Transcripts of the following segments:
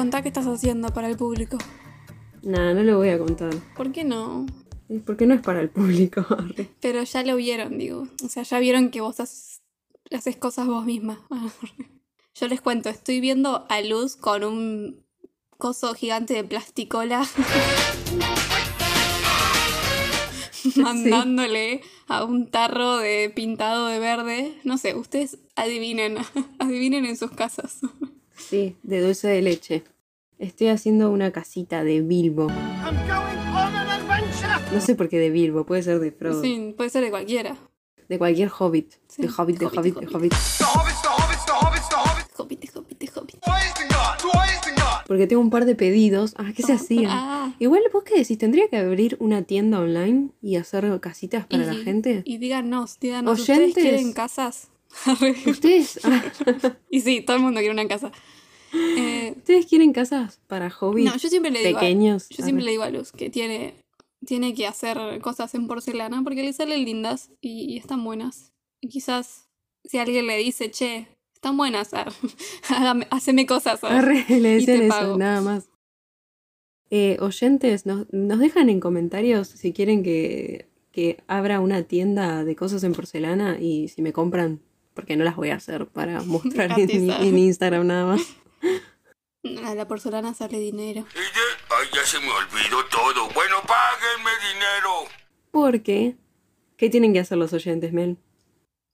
Contá qué estás haciendo para el público. Nah, no lo voy a contar. ¿Por qué no? Porque no es para el público. Pero ya lo vieron, digo. O sea, ya vieron que vos haces, haces cosas vos misma. Yo les cuento, estoy viendo a Luz con un coso gigante de plasticola. Mandándole a un tarro de pintado de verde. No sé, ustedes adivinen. adivinen en sus casas. Sí, de dulce de leche. Estoy haciendo una casita de Bilbo. No sé por qué de Bilbo, puede ser de Frodo. Sí, puede ser de cualquiera. De cualquier hobbit. Sí, De hobbit, de hobbit, hobbit, de hobbit. hobbit. Hobbit, hobbit, hobbit. Porque tengo un par de pedidos. Ah, ¿qué se hacían? Ah, Igual, ¿vos qué decís? ¿Tendría que abrir una tienda online y hacer casitas para la y- gente? Y díganos, díganos, ¿ustedes quieren casas? ¿Ustedes, ah, y sí, todo el mundo quiere una casa. Eh, ¿Ustedes quieren casas para hobbits no, yo siempre le digo, a- pequeños? yo siempre le digo a Luz que tiene, tiene que hacer cosas en porcelana porque le salen lindas y, y están buenas. Y quizás si alguien le dice, che, están buenas, ah, hágame- haceme cosas. ah". Arre, le Y te decían eso, pago. nada más. Eh, oyentes, nos, nos dejan en comentarios si quieren que, que abra una tienda de cosas en porcelana y si me compran, porque no las voy a hacer para mostrar en, en Instagram nada más. A la porcelana sale dinero. Ay, ya se me olvidó todo. Bueno, páguenme dinero. Porque, ¿qué tienen que hacer los oyentes, Mel?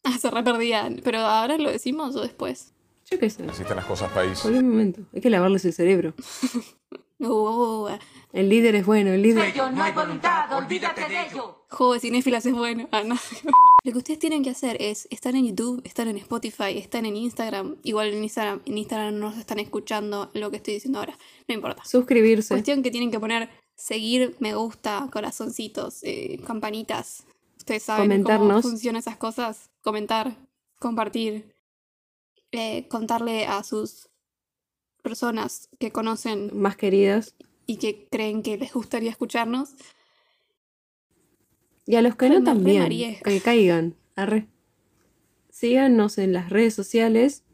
Ah, se re perdía. Pero ahora lo decimos o después. Yo qué sé, Existen las cosas país. por un momento. Hay que lavarles el cerebro. Uh, El líder es bueno, el líder. No hay voluntad, olvídate de ello. De cinéfilas es bueno. Ah, no. Lo que ustedes tienen que hacer es estar en YouTube, estar en Spotify, estar en Instagram. Igual en Instagram, en Instagram no nos están escuchando lo que estoy diciendo ahora. No importa. Suscribirse. Cuestión que tienen que poner seguir, me gusta, corazoncitos, eh, campanitas. Ustedes saben cómo funcionan esas cosas. Comentar, compartir, eh, contarle a sus personas que conocen Más queridas. y que creen que les gustaría escucharnos. Y a los que Ay, no también. Que caigan. Arre. Síganos en las redes sociales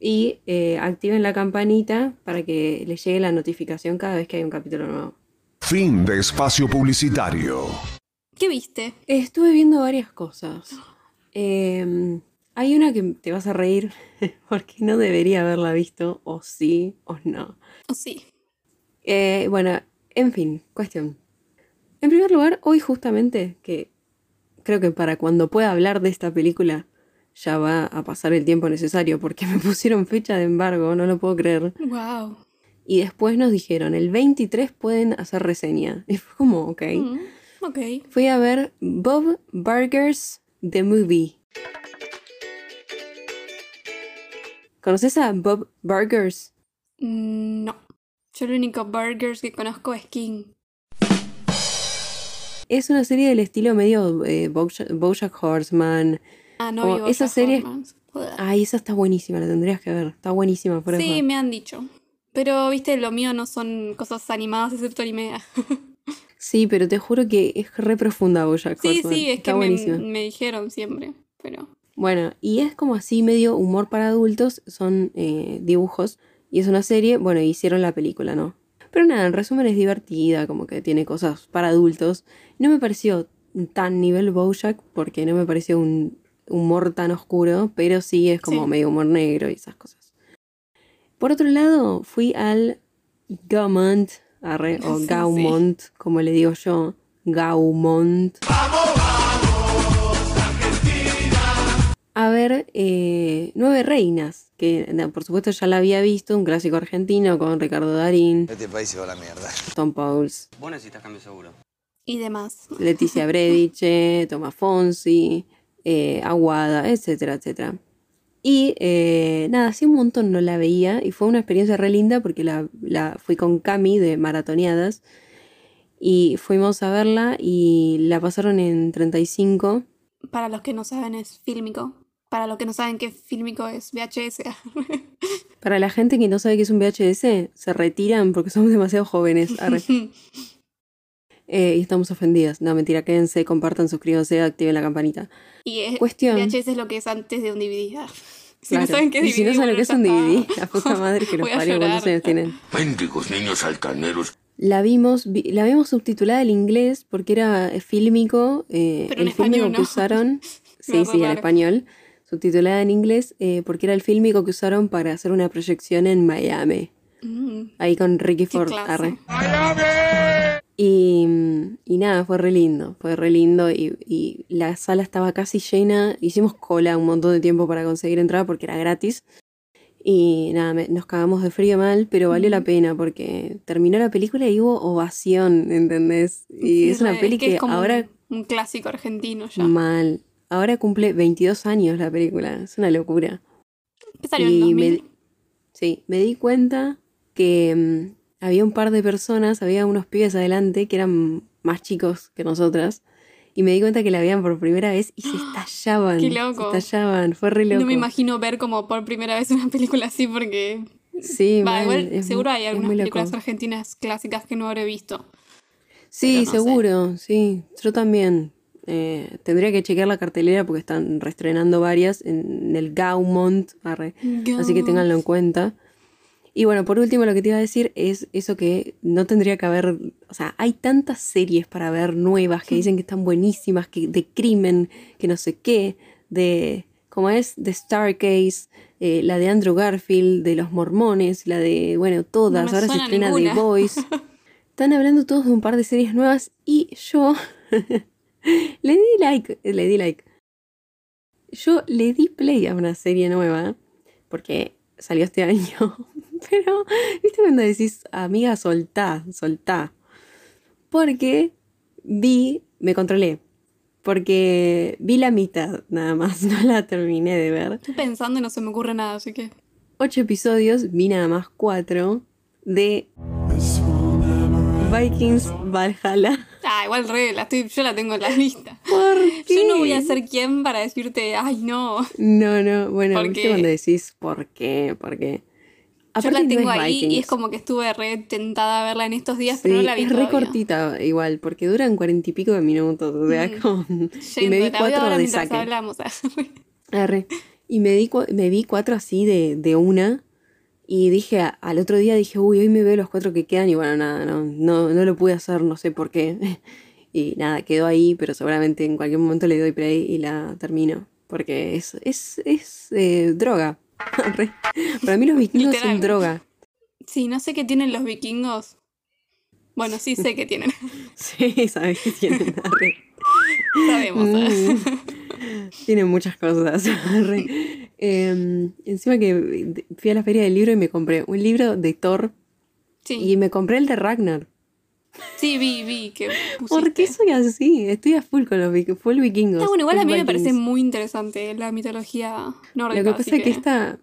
y eh, activen la campanita para que les llegue la notificación cada vez que hay un capítulo nuevo. Fin de espacio publicitario. ¿Qué viste? Estuve viendo varias cosas. Eh, hay una que te vas a reír porque no debería haberla visto, o sí, o no. Oh, sí. Eh, bueno, en fin, cuestión. En primer lugar, hoy justamente, que creo que para cuando pueda hablar de esta película ya va a pasar el tiempo necesario porque me pusieron fecha de embargo, no lo puedo creer. Wow. Y después nos dijeron, el 23 pueden hacer reseña. Y fue como, ok. Mm, ok. Fui a ver Bob Burgers The Movie. ¿Conoces a Bob Burgers? Mm, no. Yo el único burgers que conozco es King. Es una serie del estilo medio eh, Bojack, Bojack Horseman. Ah, no vivo esa serie- Ay, esa está buenísima, la tendrías que ver. Está buenísima, por Sí, me han dicho. Pero, viste, lo mío no son cosas animadas excepto anime. Sí, pero te juro que es re profunda Bojack sí, Horseman. sí, es está que me, me dijeron siempre. Pero. Bueno, y es como así medio humor para adultos, son eh, dibujos y es una serie, bueno, hicieron la película, ¿no? Pero nada, en resumen es divertida, como que tiene cosas para adultos. No me pareció tan nivel Bojack porque no me pareció un humor tan oscuro, pero sí es como Sí. medio humor negro y esas cosas. Por otro lado, fui al Gaumont, arre, o Sí, sí. Gaumont, como le digo yo, Gaumont. A ver eh, Nueve Reinas, que por supuesto ya la había visto, un clásico argentino con Ricardo Darín, Este país se va a la mierda. Tom Pauls, Vos necesitas cambio seguro. Y demás. Leticia Brediche, Tomás Fonsi, eh, Aguada, etcétera, etcétera. Y eh, nada, hace un montón no la veía y fue una experiencia re linda porque la, la fui con Cami de Maratoneadas y fuimos a verla y la pasaron en 35 Para los que no saben, es fílmico. Para los que no saben qué fílmico es VHS. Para la gente que no sabe qué es un VHS, se retiran porque somos demasiado jóvenes. Eh, y estamos ofendidas. No, mentira, quédense, compartan, suscríbanse, activen la campanita. y es, Cuestión. VHS es lo que es antes de un DVD. Ah. Si no saben qué es y si no saben lo que es un DVD, la puta madre que los parió, ¿cuántos años tienen? Mendigos niños altaneros. La vimos, vi- la vimos subtitulada al inglés porque era fílmico, eh, Pero en el fílmico español, que ¿no? usaron, sí, sí, en raro. español, subtitulada en inglés, eh, porque era el fílmico que usaron para hacer una proyección en Miami, Mm, ahí con Ricky Ford. arre. Y, y nada, fue re lindo, fue re lindo y, y la sala estaba casi llena, hicimos cola un montón de tiempo para conseguir entrar porque era gratis. Y nada, me- nos cagamos de frío mal, pero valió la pena porque terminó la película y hubo ovación, ¿entendés? Y Sí, es una re- peli que, es como ahora Un, un clásico argentino ya. mal. Ahora cumple 22 años la película, es una locura. En Y 2000. me, sí, me di cuenta que mm, había un par de personas, había unos pibes adelante que eran más chicos que nosotras. Y me di cuenta que la veían por primera vez y se estallaban. Qué loco. Se estallaban, fue re loco. No me imagino ver como por primera vez una película así porque... Sí, Va, mal, igual seguro hay algunas películas argentinas clásicas que no habré visto. Sí, sé. seguro, sí. Yo también. Eh, tendría que chequear la cartelera porque están reestrenando varias en el Gaumont. arre. Así que ténganlo en cuenta. Y bueno, por último lo que te iba a decir es eso que no tendría que haber, o sea, hay tantas series para ver nuevas que dicen que están buenísimas, que de crimen, que no sé qué, de, ¿cómo es? De Starcase, eh, la de Andrew Garfield, de los mormones, la de, bueno, todas, No ahora se estrena. The Voice. Están hablando todos de un par de series nuevas y yo le di like, le di like. Yo le di play a una serie nueva porque salió este año. Pero, ¿viste cuando decís, amiga, soltá, soltá? Porque vi, me controlé. Porque vi la mitad nada más, no la terminé de ver. Estoy pensando y no se me ocurre nada, así que... Ocho episodios, vi nada más cuatro de Vikings Valhalla. Ah, igual re, la estoy, yo la tengo en la lista. ¿Por qué? Yo no voy a ser quien para decirte, ay, no. No, no, bueno, ¿Por ¿viste qué? cuando decís por qué? ¿Por qué? Yo la tengo ahí y es como que estuve re tentada a verla en estos días, Sí, pero no la vi es re cortita igual, porque duran cuarenta y pico de minutos. O sea, Mm. como- y me vi cuatro de saque. hablamos. Arre. Y me, di, me vi cuatro así de, de una. Y dije, al otro día dije, uy, hoy me veo los cuatro que quedan. Y bueno, nada, no, no, no lo pude hacer, no sé por qué. Y nada, quedó ahí, pero seguramente en cualquier momento le doy play y la termino. Porque es, es, es eh, droga. Para mí los vikingos son droga. Sí, no sé qué tienen los vikingos. Bueno, sí sé qué tienen. Sí, sabes que tienen. Sabemos. ¿eh? Mm. Tienen muchas cosas. Eh, encima que fui a la feria del libro y me compré un libro de Thor Sí, y me compré el de Ragnar. sí, vi, vi que. ¿Por qué soy así? Estoy a full con los full vikingos. Está bueno, igual a mí me parece muy interesante la mitología nórdica. Lo que pasa es que esta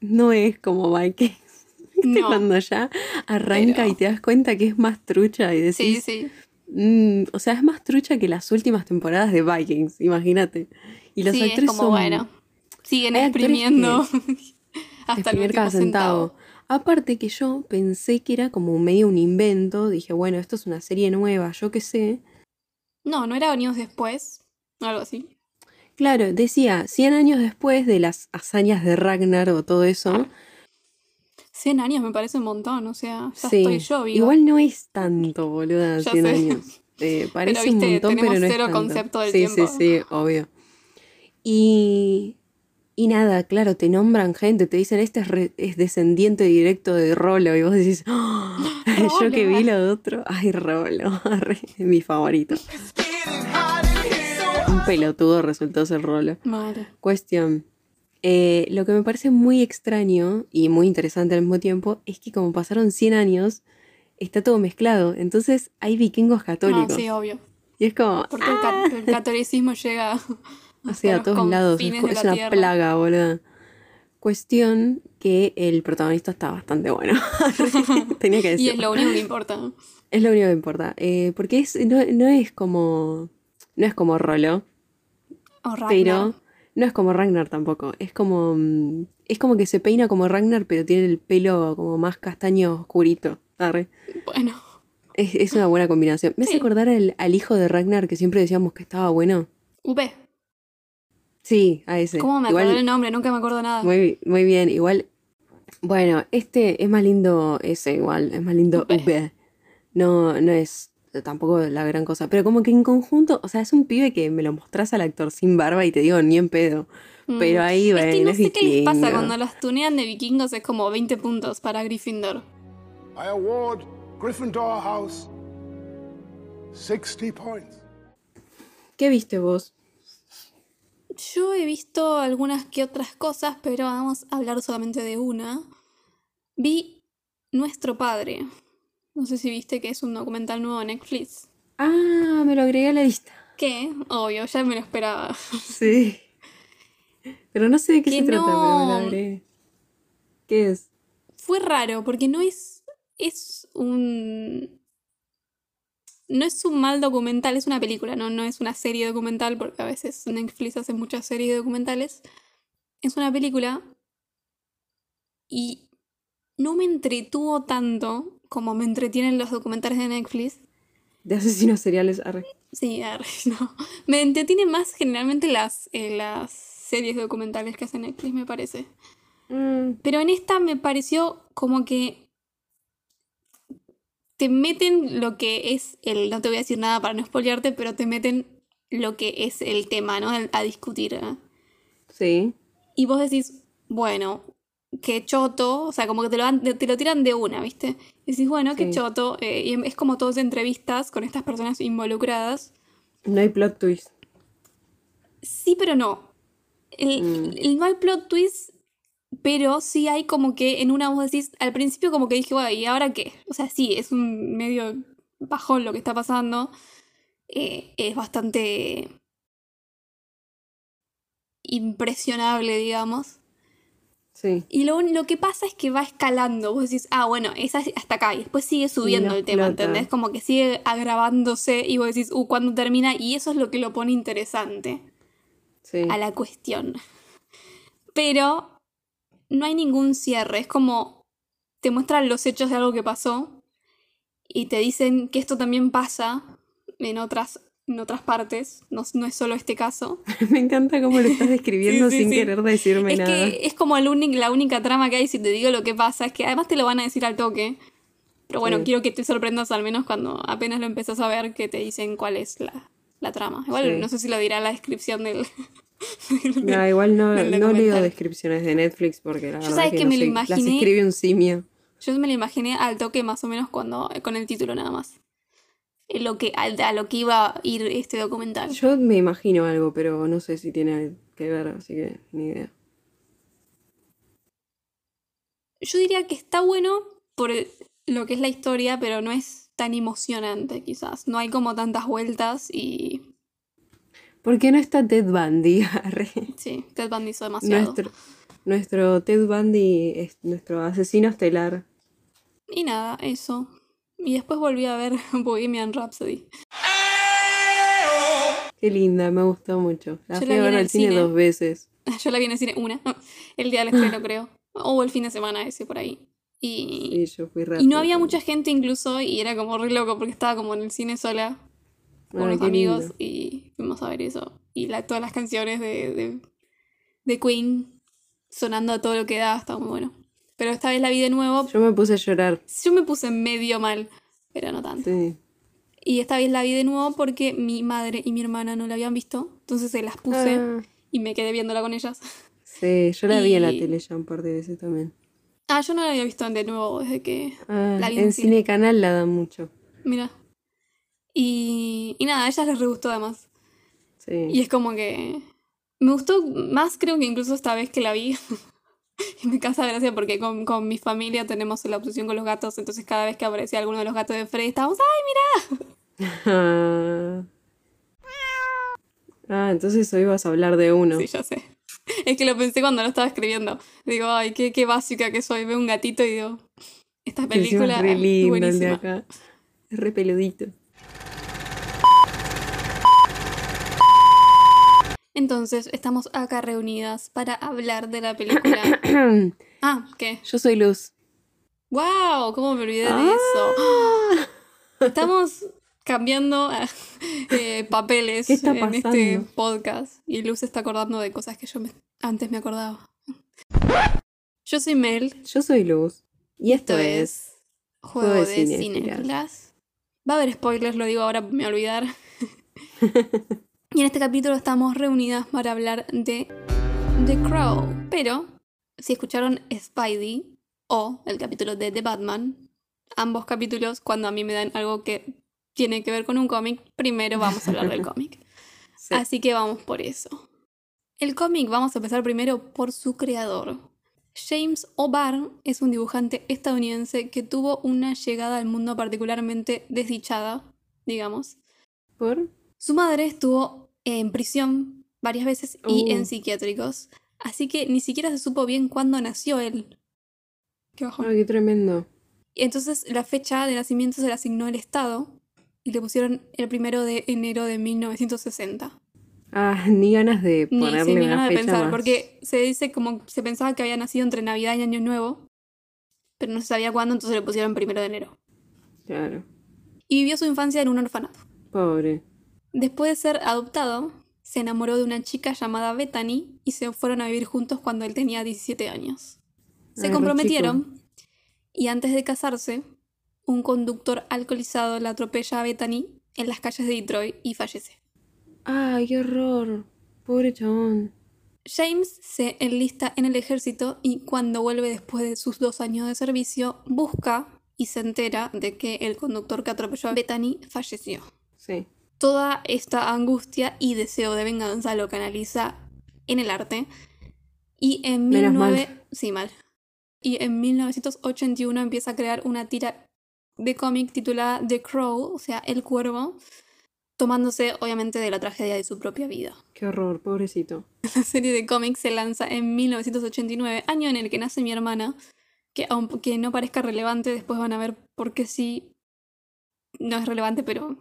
no es como Vikings. ¿Viste No. cuando ya arranca Pero- y te das cuenta que es más trucha y Sí, decís, sí. "Mm", o sea, es más trucha que las últimas temporadas de Vikings, imagínate. Y los sí, es actores como son bueno. Siguen exprimiendo hasta el último cada centavo. Aparte que yo pensé que era como medio un invento, dije, bueno, esto es una serie nueva, yo qué sé. No, no era años después. Algo así. Claro, decía, 100 años después de las hazañas de Ragnar o todo eso. 100 años me parece un montón, o sea, ya sí, estoy yo viva. igual no es tanto, boluda, Ya 100 sé. años. Eh, parece un viste, montón, tenemos pero no es tanto. concepto del sí, tiempo. Sí, sí, obvio. Y, y nada, claro, te nombran gente, te dicen, este es, re- es descendiente directo de Rolo, y vos decís, "Ah, yo que vi lo otro, ay, Rolo, mi favorito. Un pelotudo resultó ser Rolo. Mal. Cuestión. eh, lo que me parece muy extraño y muy interesante al mismo tiempo es que como pasaron 100 años, está todo mezclado. Entonces hay vikingos No, católicos. sí, obvio. Y es como, Porque el, ca- el catolicismo llega así a todos lados. Es, la una tierra. plaga, boludo. Cuestión que el protagonista está bastante bueno. Tenía que Y decirlo. es lo único que importa. Es lo único que importa. Eh, porque es, no, no es como. No es como Rolo. O Ragnar. Pero no es como Ragnar tampoco. Es como. mm, Es como que se peina como Ragnar, pero tiene el pelo como más castaño oscurito. Arre. Bueno, Es, es una buena combinación. Me hace acordar al, al hijo de Ragnar que siempre decíamos que estaba bueno. V. Sí, a ese. ¿Cómo me acuerdo el nombre? Nunca me acuerdo nada. Muy, muy bien, igual. Bueno, este es más lindo ese, igual, es más lindo. V. No, no es tampoco la gran cosa, pero como que en conjunto, o sea, es un pibe que me lo mostrás al actor sin barba y te digo, ni en pedo. Mm. Pero ahí, Es que no es sé qué les pasa cuando los tunean de vikingos, es como 20 puntos para Gryffindor. I award Gryffindor House 60 points. ¿Qué viste vos? Yo he visto algunas que otras cosas, pero vamos a hablar solamente de una. Vi Nuestro Padre. No sé si viste que es un documental nuevo de Netflix. Ah, me lo agregué a la lista. Que, obvio, ya me lo esperaba. Sí. Pero no sé de qué Que se trata, pero me lo agregué. ¿Qué es? Fue raro, porque no es. Es un. No es un mal documental, es una película, ¿no? No es una serie documental, porque a veces Netflix hace muchas series documentales. Es una película. Y no me entretuvo tanto como me entretienen los documentales de Netflix. De asesinos seriales. arre. Sí, arre, no. Me entretienen más generalmente las, eh, las series documentales que hace Netflix, me parece. Mm, Pero en esta me pareció como que te meten lo que es el. No te voy a decir nada para no spoilearte, pero te meten lo que es el tema, ¿no? El- a discutir. ¿eh? sí. Y vos decís, bueno, qué choto. O sea, como que te lo, te lo tiran de una, ¿viste? Y decís, bueno, qué Sí. choto. eh, y es como todas entrevistas con estas personas involucradas. No hay plot twist. Sí, pero no. El, Mm. el- no hay plot twist, pero sí hay como que en una voz decís, al principio como que dije, bueno, ¿y ahora qué? O sea, sí, es un medio bajón lo que está pasando. Eh, es bastante impresionable, digamos. Sí. Y lo, lo que pasa es que va escalando. Vos decís, ah, bueno, es as- hasta acá. Y después sigue subiendo no el tema. ¿entendés? Como que sigue agravándose y vos decís, uh, ¿cuándo termina? Y eso es lo que lo pone interesante Sí. a la cuestión. Pero no hay ningún cierre. Es como te muestran los hechos de algo que pasó y te dicen que esto también pasa en otras, en otras partes. No, no es solo este caso. Me encanta cómo lo estás describiendo Sí, sí, sin sí. querer decirme Es nada. que es como la única trama que hay si te digo lo que pasa. Es que además te lo van a decir al toque. Pero bueno, quiero que te sorprendas al menos cuando apenas lo empezás a ver que te dicen cuál es la, la trama. Igual no sé si lo dirá la descripción del... No, igual no, no leo descripciones de Netflix porque la Yo verdad sabes que, que no me lo sé, las escribe un simio. Yo me lo imaginé al toque más o menos cuando con el título nada más. En Lo que, al- a, lo que iba a ir este documental. Yo me imagino algo, pero no sé si tiene que ver, así que ni idea. Yo diría que está bueno por lo que es la historia, pero no es tan emocionante quizás. No hay como tantas vueltas y ¿Por qué no está Ted Bundy? Sí, Ted Bundy hizo demasiado. nuestro, nuestro Ted Bundy es nuestro asesino estelar. Y nada, eso. Y después volví a ver Bohemian Rhapsody. Qué linda, me gustó mucho. La Yo fui la a ver al cine, cine. dos veces. Yo la vi en el cine una, el día del estreno creo. O el fin de semana ese por ahí. Y, yo fui y no había mucha gente incluso y era como re loco porque estaba como en el cine sola con unos amigos lindo. y fuimos a ver eso. Y la, todas las canciones de, de, de Queen sonando a todo lo que da, estaba muy bueno. Pero esta vez la vi de nuevo. Yo me puse a llorar. Yo me puse medio mal, pero no tanto. Sí. Y esta vez la vi de nuevo porque mi madre y mi hermana no la habían visto. Entonces se las puse Ah, y me quedé viéndola con ellas. sí, yo la vi en la tele ya un par de veces también. Ah, yo no la había visto de nuevo desde que Ah, la vi en en cine. Cine Canal la dan mucho. Mira. Y, y nada, a ellas les re gustó además. Sí. Y es como que me gustó más creo que incluso esta vez que la vi. y me causa gracia porque con, con mi familia tenemos la obsesión con los gatos. Entonces cada vez que aparecía alguno de los gatos de Freddy estábamos, ¡ay, Ah. Ah, entonces hoy vas a hablar de uno. Sí, ya sé. Es que lo pensé cuando lo estaba escribiendo. Digo, ay, qué, qué básica que soy. Veo un gatito y digo, esta película es re lindo el de buenísima. acá. Es re peludito. Entonces, estamos acá reunidas para hablar de la película. ah, ¿qué? Yo soy Luz. ¡Wow! ¿Cómo me olvidé de Ah. eso? Estamos cambiando eh, papeles ¿Qué está en este podcast. Y Luz se está acordando de cosas que yo me- antes me acordaba. Yo soy Mel. Yo soy Luz. Y esto, Esto es. Juego de Cinéfilas. Cinéfilas. Va a haber spoilers, lo digo ahora, me voy a olvidar. y en este capítulo estamos reunidas para hablar de The Crow. Pero, si escucharon Spidey o el capítulo de The Batman, ambos capítulos, cuando a mí me dan algo que tiene que ver con un cómic, primero vamos a hablar del cómic. Sí. Así que vamos por eso. El cómic vamos a empezar primero por su creador. James O'Barr es un dibujante estadounidense que tuvo una llegada al mundo particularmente desdichada, digamos. ¿Por? Su madre estuvo en prisión varias veces y Uh. en psiquiátricos, así que ni siquiera se supo bien cuándo nació él. Qué bajón. Ay, qué tremendo. Entonces la fecha de nacimiento se le asignó el Estado y le pusieron el primero de enero de 1960. Ah, ni ganas de Ni ponerle sí, ni una ganas de fecha pensar, más. porque se dice como se pensaba que había nacido entre Navidad y Año Nuevo, pero no se sabía cuándo, entonces le pusieron primero de enero. Claro. Y vivió su infancia en un orfanato. Pobre. Después de ser adoptado, se enamoró de una chica llamada Bethany y se fueron a vivir juntos cuando él tenía 17 años. Se Ay, re comprometieron y antes de casarse, un conductor alcoholizado la atropella a Bethany en las calles de Detroit y fallece. Ay, qué horror. Pobre chabón. James se enlista en el ejército y cuando vuelve después de sus dos años de servicio, busca y se entera de que el conductor que atropelló a Bethany falleció. Sí. Toda esta angustia y deseo de venganza lo canaliza en el arte. Y en Menos 19... mal. Sí, mal. Y en 1981 empieza a crear una tira de cómic titulada The Crow, o sea, El Cuervo, tomándose obviamente de la tragedia de su propia vida. Qué horror, pobrecito. La serie de cómics se lanza en 1989, año en el que nace mi hermana, que aunque no parezca relevante, después van a ver por qué sí. No es relevante, pero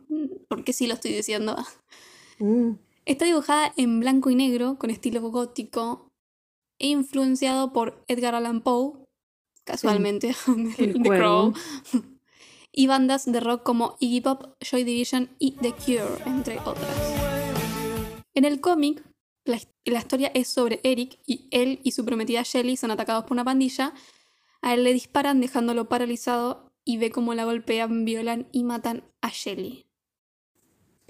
por qué sí lo estoy diciendo. Mm, Está dibujada en blanco y negro, con estilo gótico, e influenciado por Edgar Allan Poe, casualmente, El The. Crow, y bandas de rock como Iggy Pop, Joy Division y The Cure, entre otras. En el cómic, la, la historia es sobre Eric y él y su prometida Shelly son atacados por una pandilla. A él le disparan dejándolo paralizado y ve cómo la golpean, violan y matan a Shelly.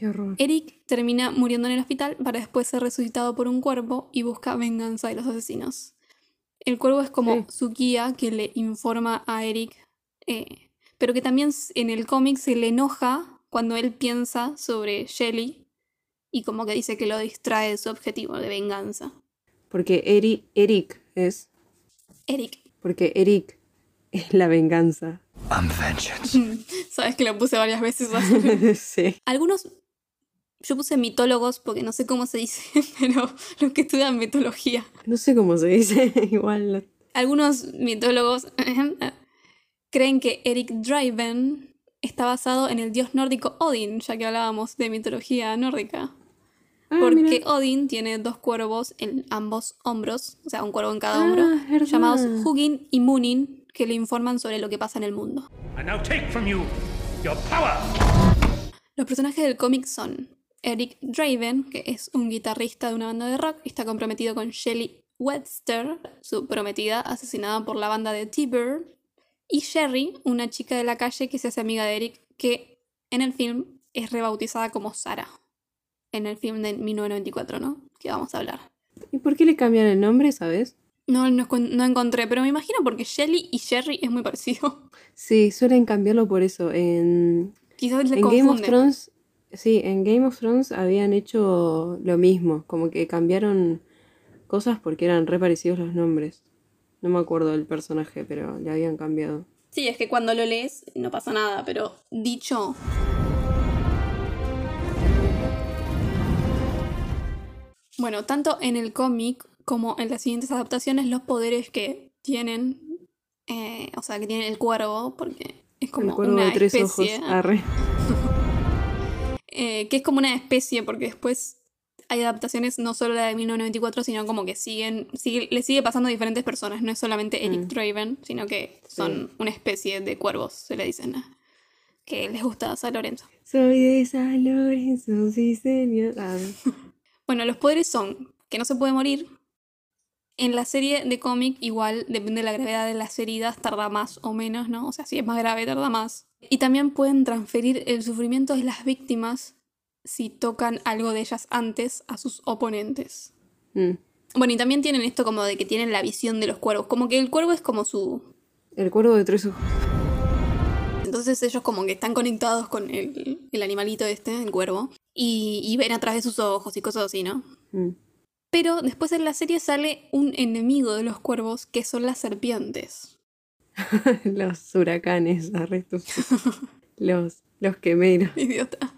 Qué horror. Eric termina muriendo en el hospital para después ser resucitado por un cuervo y busca venganza de los asesinos. El cuervo es como Sí. su guía que le informa a Eric, eh, pero que también en el cómic se le enoja cuando él piensa sobre Shelly y como que dice que lo distrae de su objetivo de venganza. Porque Eri- Eric es. Eric, Porque Eric es la venganza. I'm vengeance. sabes que lo puse varias veces. sí. Algunos, yo puse mitólogos porque no sé cómo se dice, pero los que estudian mitología. No sé cómo se dice. Igual. Algunos mitólogos creen que Eric Draven está basado en el dios nórdico Odin, ya que hablábamos de mitología nórdica. Ah, Porque mira. Odin tiene dos cuervos en ambos hombros, o sea, un cuervo en cada Ah, hombro, verdad. llamados Hugin y Munin, que le informan sobre lo que pasa en el mundo. I now take from you your power. Los personajes del cómic son Eric Draven, que es un guitarrista de una banda de rock está comprometido con Shelley Webster, su prometida asesinada por la banda de T-Bird, y Sherry, una chica de la calle que se hace amiga de Eric, que en el film es rebautizada como Sara. En el film de 1994, ¿no? Que vamos a hablar. ¿Y por qué le cambian el nombre, sabes? No, no, encontré, pero me imagino porque Shelly y Sherry es muy parecido. Sí, suelen cambiarlo por eso. En, Quizás le en Game of. Thrones. Sí, en Game of Thrones habían hecho lo mismo. Como que cambiaron cosas porque eran re parecidos los nombres. No me acuerdo del personaje, pero le habían cambiado. Sí, es que cuando lo lees no pasa nada, pero dicho. Bueno, tanto en el cómic como en las siguientes adaptaciones, los poderes que tienen, eh, o sea, que tiene el cuervo, porque es como el cuervo una de tres especie, ojos. Arre. eh, que es como una especie, porque después hay adaptaciones, no solo la de 1994, sino como que siguen, sigue, le sigue pasando a diferentes personas, no es solamente Eric Mm. Draven, sino que son una especie de cuervos, se le dicen. que les gusta a San Lorenzo. Soy de San Lorenzo, sí señor. Ah, Bueno, los poderes son que no se puede morir. En la serie de cómic, igual depende de la gravedad de las heridas, tarda más o menos, ¿no? O sea, si es más grave, tarda más. Y también pueden transferir el sufrimiento de las víctimas si tocan algo de ellas antes a sus oponentes. mm. Bueno, y también tienen esto como de que tienen la visión de los cuervos. Como que el cuervo es como su. El cuervo de tres ojos. Entonces ellos como que están conectados con el, el animalito este, el cuervo. Y, y ven a través de sus ojos y cosas así, ¿no? Mm. Pero después en la serie sale un enemigo de los cuervos que son las serpientes. los huracanes, arrestos. los, los quemeros. Idiota.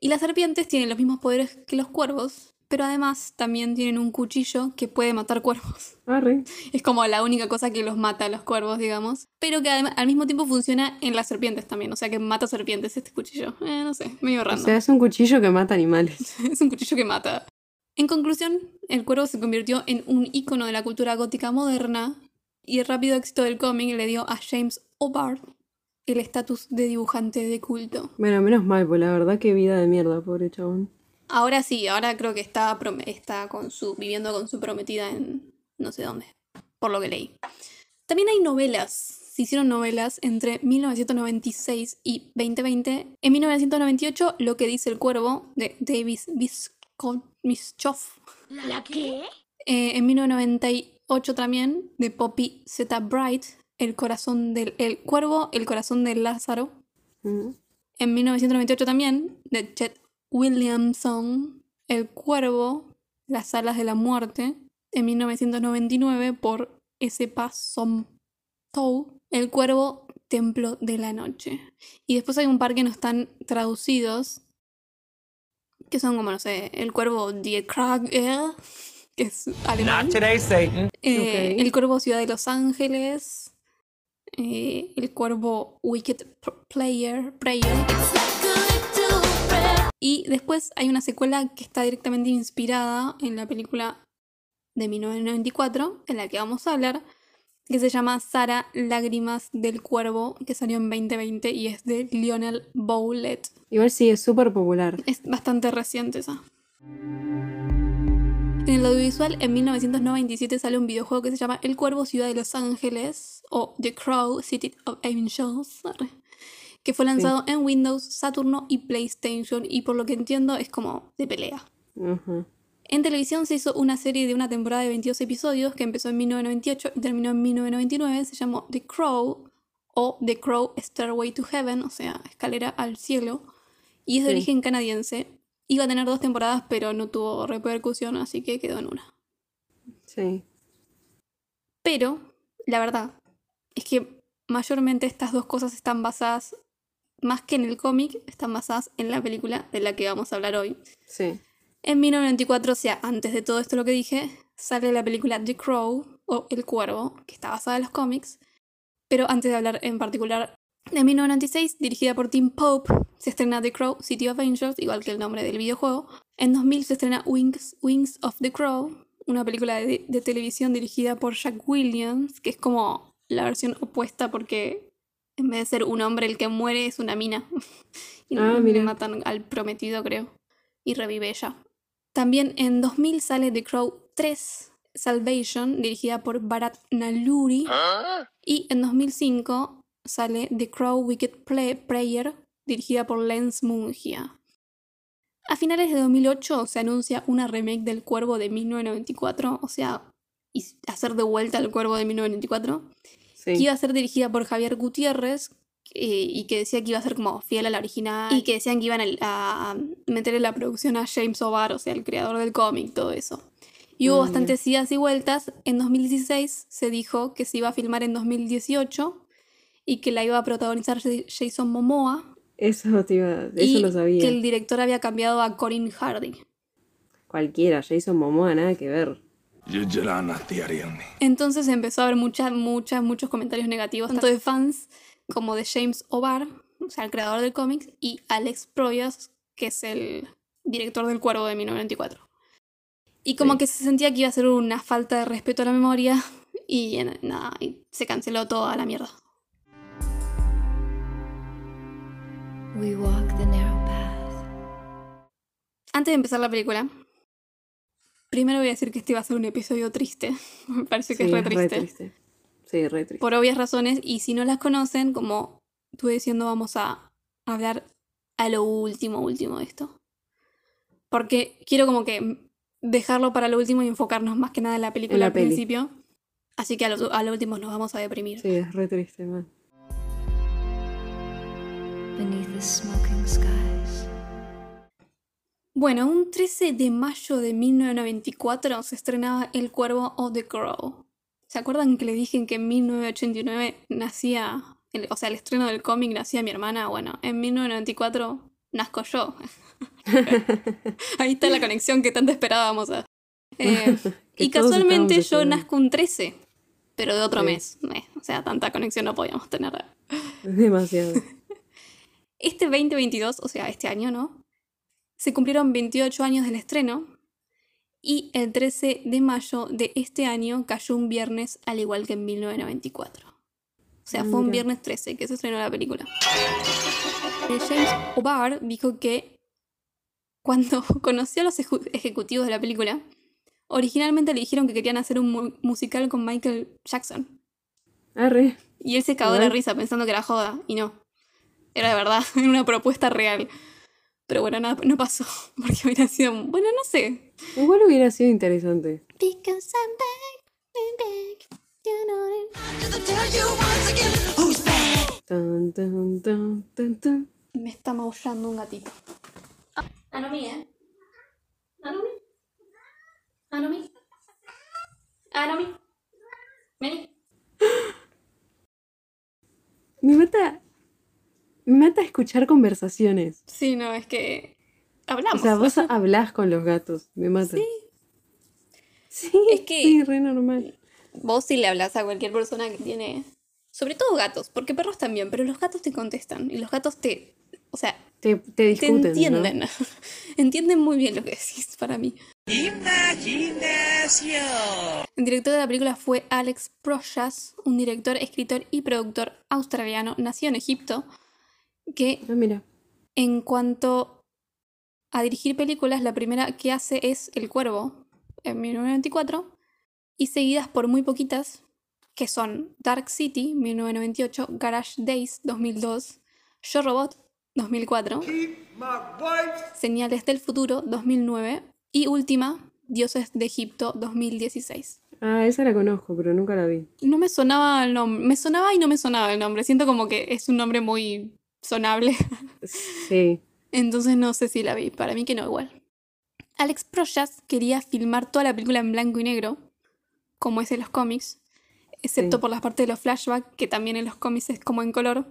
Y las serpientes tienen los mismos poderes que los cuervos, pero además también tienen un cuchillo que puede matar cuervos. Arre. Es como la única cosa que los mata a los cuervos, digamos. Pero que al mismo tiempo funciona en las serpientes también. O sea que mata serpientes este cuchillo. Eh, no sé, medio O random. sea, es un cuchillo que mata animales. es un cuchillo que mata. En conclusión, el cuervo se convirtió en un icono de la cultura gótica moderna y el rápido éxito del cómic le dio a James O'Barr el estatus de dibujante de culto. Bueno, menos mal, pues la verdad que vida de mierda, pobre chabón. Ahora sí, ahora creo que está, está con su, viviendo con su prometida en no sé dónde, por lo que leí. También hay novelas. Se hicieron novelas entre 1996 y 2020. En 1998, Lo que dice el cuervo, de Davis Bischoff. ¿La qué? Eh, en 1998 también, de Poppy Z. Bright, El corazón del el cuervo, El corazón del Lázaro. Mm. En 1998 también, de Chet Williamson, El Cuervo, Las Alas de la Muerte. En 1999 por S. Tou, El Cuervo, Templo de la Noche. Y después hay un par que no están traducidos, que son como, no sé, El Cuervo Die Krag, que es alemán. Not today, Satan. Eh, Ok. El Cuervo Ciudad de Los Ángeles. eh, el Cuervo Wicked P- Player. Prayer. Y después hay una secuela que está directamente inspirada en la película de 1994, en la que vamos a hablar, que se llama Sara Lágrimas del Cuervo, que salió en 2020 y es de Lionel Bowlett. Igual sí, es súper popular. Es bastante reciente esa. En el audiovisual, en 1997 sale un videojuego que se llama El Cuervo Ciudad de Los Ángeles o The Crow City of Angels, que fue lanzado en Windows, Saturno y PlayStation y por lo que entiendo es como de pelea. En televisión se hizo una serie de una temporada de 22 episodios que empezó en 1998 y terminó en 1999. Se llamó The Crow o The Crow Stairway to Heaven, o sea, escalera al cielo. Y es de Sí. origen canadiense. Iba a tener dos temporadas, pero no tuvo repercusión, así que quedó en una. Sí. Pero, la verdad, es que mayormente estas dos cosas están basadas, más que en el cómic, están basadas en la película de la que vamos a hablar hoy. Sí. En 1994, o sea, antes de todo esto lo que dije, sale la película The Crow o El Cuervo, que está basada en los cómics. Pero antes de hablar en particular de 1996, dirigida por Tim Pope, se estrena The Crow City of Angels, igual que el nombre del videojuego. En 2000 se estrena Wings, Wings of the Crow, una película de, de televisión dirigida por Jack Williams, que es como la versión opuesta porque en vez de ser un hombre el que muere es una mina. y Ah, mira. matan al prometido, creo. Y revive ella. También en 2000 sale The Crow 3, Salvation, dirigida por Bharat Naluri. Y en 2005 sale The Crow Wicked Play- Prayer, dirigida por Lens Mungia. A finales de 2008 se anuncia una remake del Cuervo de 1994, o sea, hacer de vuelta el Cuervo de 1994, que iba a ser dirigida por Javier Gutiérrez eh, y que decía que iba a ser como fiel a la original y que decían que iban a, a meterle la producción a James O'Barr, o sea, el creador del cómic, todo eso. Y hubo Mm, bastantes idas y vueltas. En 2016 se dijo que se iba a filmar en 2018 y que la iba a protagonizar Jason Momoa Eso te iba, eso y lo sabía. que el director había cambiado a Corin Hardy. Cualquiera, Jason Momoa, nada que ver. Entonces empezó a haber muchas, muchas, muchos comentarios negativos, tanto de fans como de James O'Barr, o sea, el creador del cómic, y Alex Proyas, que es el director del Cuervo de 1994. Y como Sí. que se sentía que iba a ser una falta de respeto a la memoria, y nada, y se canceló toda la mierda. We walk the narrow path. Antes de empezar la película, primero voy a decir que este iba a ser un episodio triste. Me parece que Sí, es re triste. triste. Sí, re triste. Por obvias razones, y si no las conocen, como estuve diciendo, vamos a hablar a lo último, último de esto. Porque quiero como que dejarlo para lo último y enfocarnos más que nada en la película En la al peli. principio. Así que a lo, a lo último nos vamos a deprimir. Sí, es re triste, man. Bueno, un 13 de mayo de 1994 se estrenaba El Cuervo o The Crow. ¿Se acuerdan que le dije que en 1989 nacía, el- o sea, el estreno del cómic nacía mi hermana? Bueno, en 1994 nazco yo. Ahí está la conexión que tanto esperábamos. eh. Y casualmente yo nazco un 13, pero de otro Sí. mes. Eh, o sea, tanta conexión no podíamos tener. Demasiado. Este 2022, o sea, este año, ¿no? Se cumplieron 28 años del estreno y el 13 de mayo de este año cayó un viernes al igual que en 1994. O sea, fue un viernes 13 que se estrenó la película. Eh, James O'Barr dijo que cuando conoció a los ejecutivos de la película, originalmente le dijeron que querían hacer un mu- musical con Michael Jackson. Arre. Y él se cagó de la risa pensando que era joda, y no. Era de verdad, era una propuesta real. Pero bueno, nada, no pasó, porque hubiera sido... Bueno, no sé. Igual hubiera sido interesante. Because I'm back, I'm back, you know it. Tan, tan, tan, tan, tan. Me está maullando un gatito. Ah, Anomi, ¿eh? Anomi. Anomi. Anomi. Vení. Me mata. Me mata escuchar conversaciones. Sí, no, es que... O Hablamos. sea, vos hablás con los gatos. Me mata. Sí. Sí, Es que- sí, re normal. Vos sí le hablas a cualquier persona que tiene. Sobre todo gatos, porque perros también, pero los gatos te contestan. Y los gatos te. O sea, Te, te te discuten. ¿no? entienden. Entienden muy bien lo que decís para mí. El director de la película fue Alex Proyas, un director, escritor y productor australiano, nacido en Egipto, que Ah, mira. en cuanto a dirigir películas, la primera que hace es El Cuervo, en 1994, y seguidas por muy poquitas, que son Dark City, 1998, Garage Days, 2002, Yo Robot, 2004, Señales del Futuro, 2009, y última, Dioses de Egipto, 2016. Ah, esa la conozco, pero nunca la vi. No me sonaba el nombre, me sonaba y no me sonaba el nombre, siento como que es un nombre muy sonable. Sí. Entonces no sé si la vi, para mí que no igual. Alex Proyas quería filmar toda la película en blanco y negro, como es en los cómics, excepto Sí. por las partes de los flashbacks, que también en los cómics es como en color.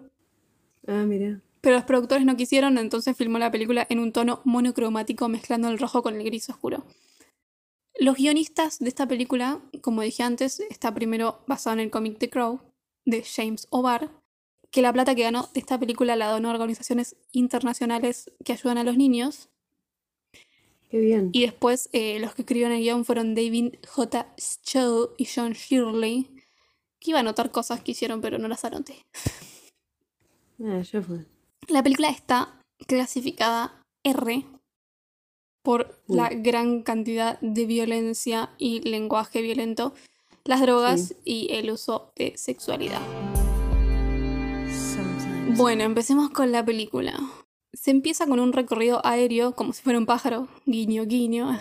Ah, mira. Pero los productores no quisieron, entonces filmó la película en un tono monocromático mezclando el rojo con el gris oscuro. Los guionistas de esta película, como dije antes, está primero basado en el cómic The Crow de James O'Barr, que la plata que ganó de esta película la donó a organizaciones internacionales que ayudan a los niños. Qué bien. Y después eh, los que escribieron el guion fueron David J. Stowe y John Shirley, que iba a anotar cosas que hicieron, pero no las anoté. Ah, ya fue. La película está clasificada R por Uh. la gran cantidad de violencia y lenguaje violento, las drogas Sí. y el uso de sexualidad. Bueno, empecemos con la película. Se empieza con un recorrido aéreo como si fuera un pájaro, guiño, guiño,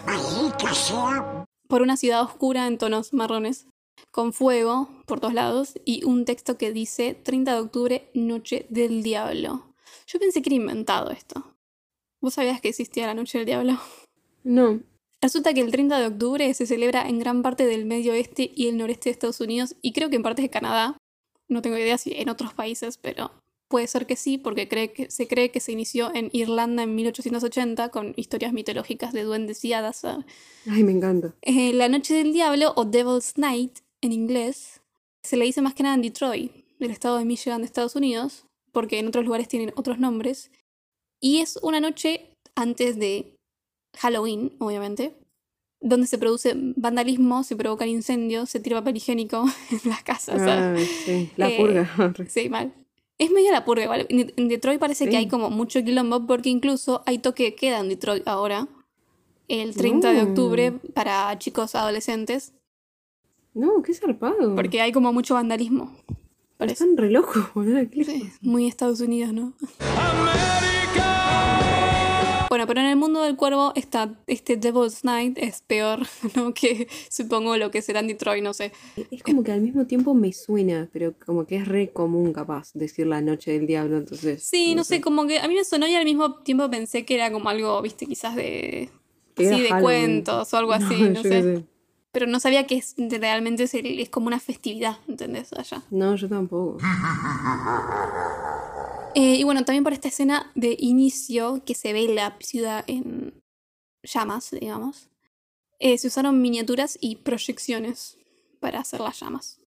por una ciudad oscura en tonos marrones, con fuego por todos lados y un texto que dice 30 de octubre, Noche del Diablo. Yo pensé que era inventado esto. ¿Vos sabías que existía la Noche del Diablo? No. Resulta que el 30 de octubre se celebra en gran parte del medio oeste y el noreste de Estados Unidos y creo que en partes de Canadá. No tengo idea si en otros países, pero puede ser que sí, porque cree que, se cree que se inició en Irlanda en 1880 con historias mitológicas de duendes y hadas. Ay, me encanta. Eh, la Noche del Diablo o Devil's Night en inglés se le dice más que nada en Detroit, del estado de Michigan de Estados Unidos, porque en otros lugares tienen otros nombres. Y es una noche antes de Halloween, obviamente, donde se produce vandalismo, se provocan incendios, se tira papel higiénico en las casas. Ah, sí. La Eh, purga. Sí, mal. Es medio la purga, igual. En Detroit parece Sí. que hay como mucho quilombo porque incluso hay toque de queda en Detroit ahora. El 30 de octubre para chicos adolescentes. No, qué zarpado. Porque hay como mucho vandalismo. Parece. Están re locos, boludo. ¿qué les Sí, muy Estados Unidos, ¿no? Pero en el mundo del cuervo está este Devil's Night es peor, ¿no? Que supongo lo que será en Detroit, no sé. Es como que al mismo tiempo me suena, pero como que es re común capaz decir la noche del diablo, entonces. Sí, no sé, como que a mí me sonó y al mismo tiempo pensé que era como algo, viste, quizás de... Sí, de Halloween. cuentos o algo así, no, qué sé. Pero no sabía que es, realmente es, el- es como una festividad, ¿entendés? Allá. No, yo tampoco. Eh, y bueno, también por esta escena de inicio que se ve la ciudad en llamas, digamos, eh, se usaron miniaturas y proyecciones para hacer las llamas.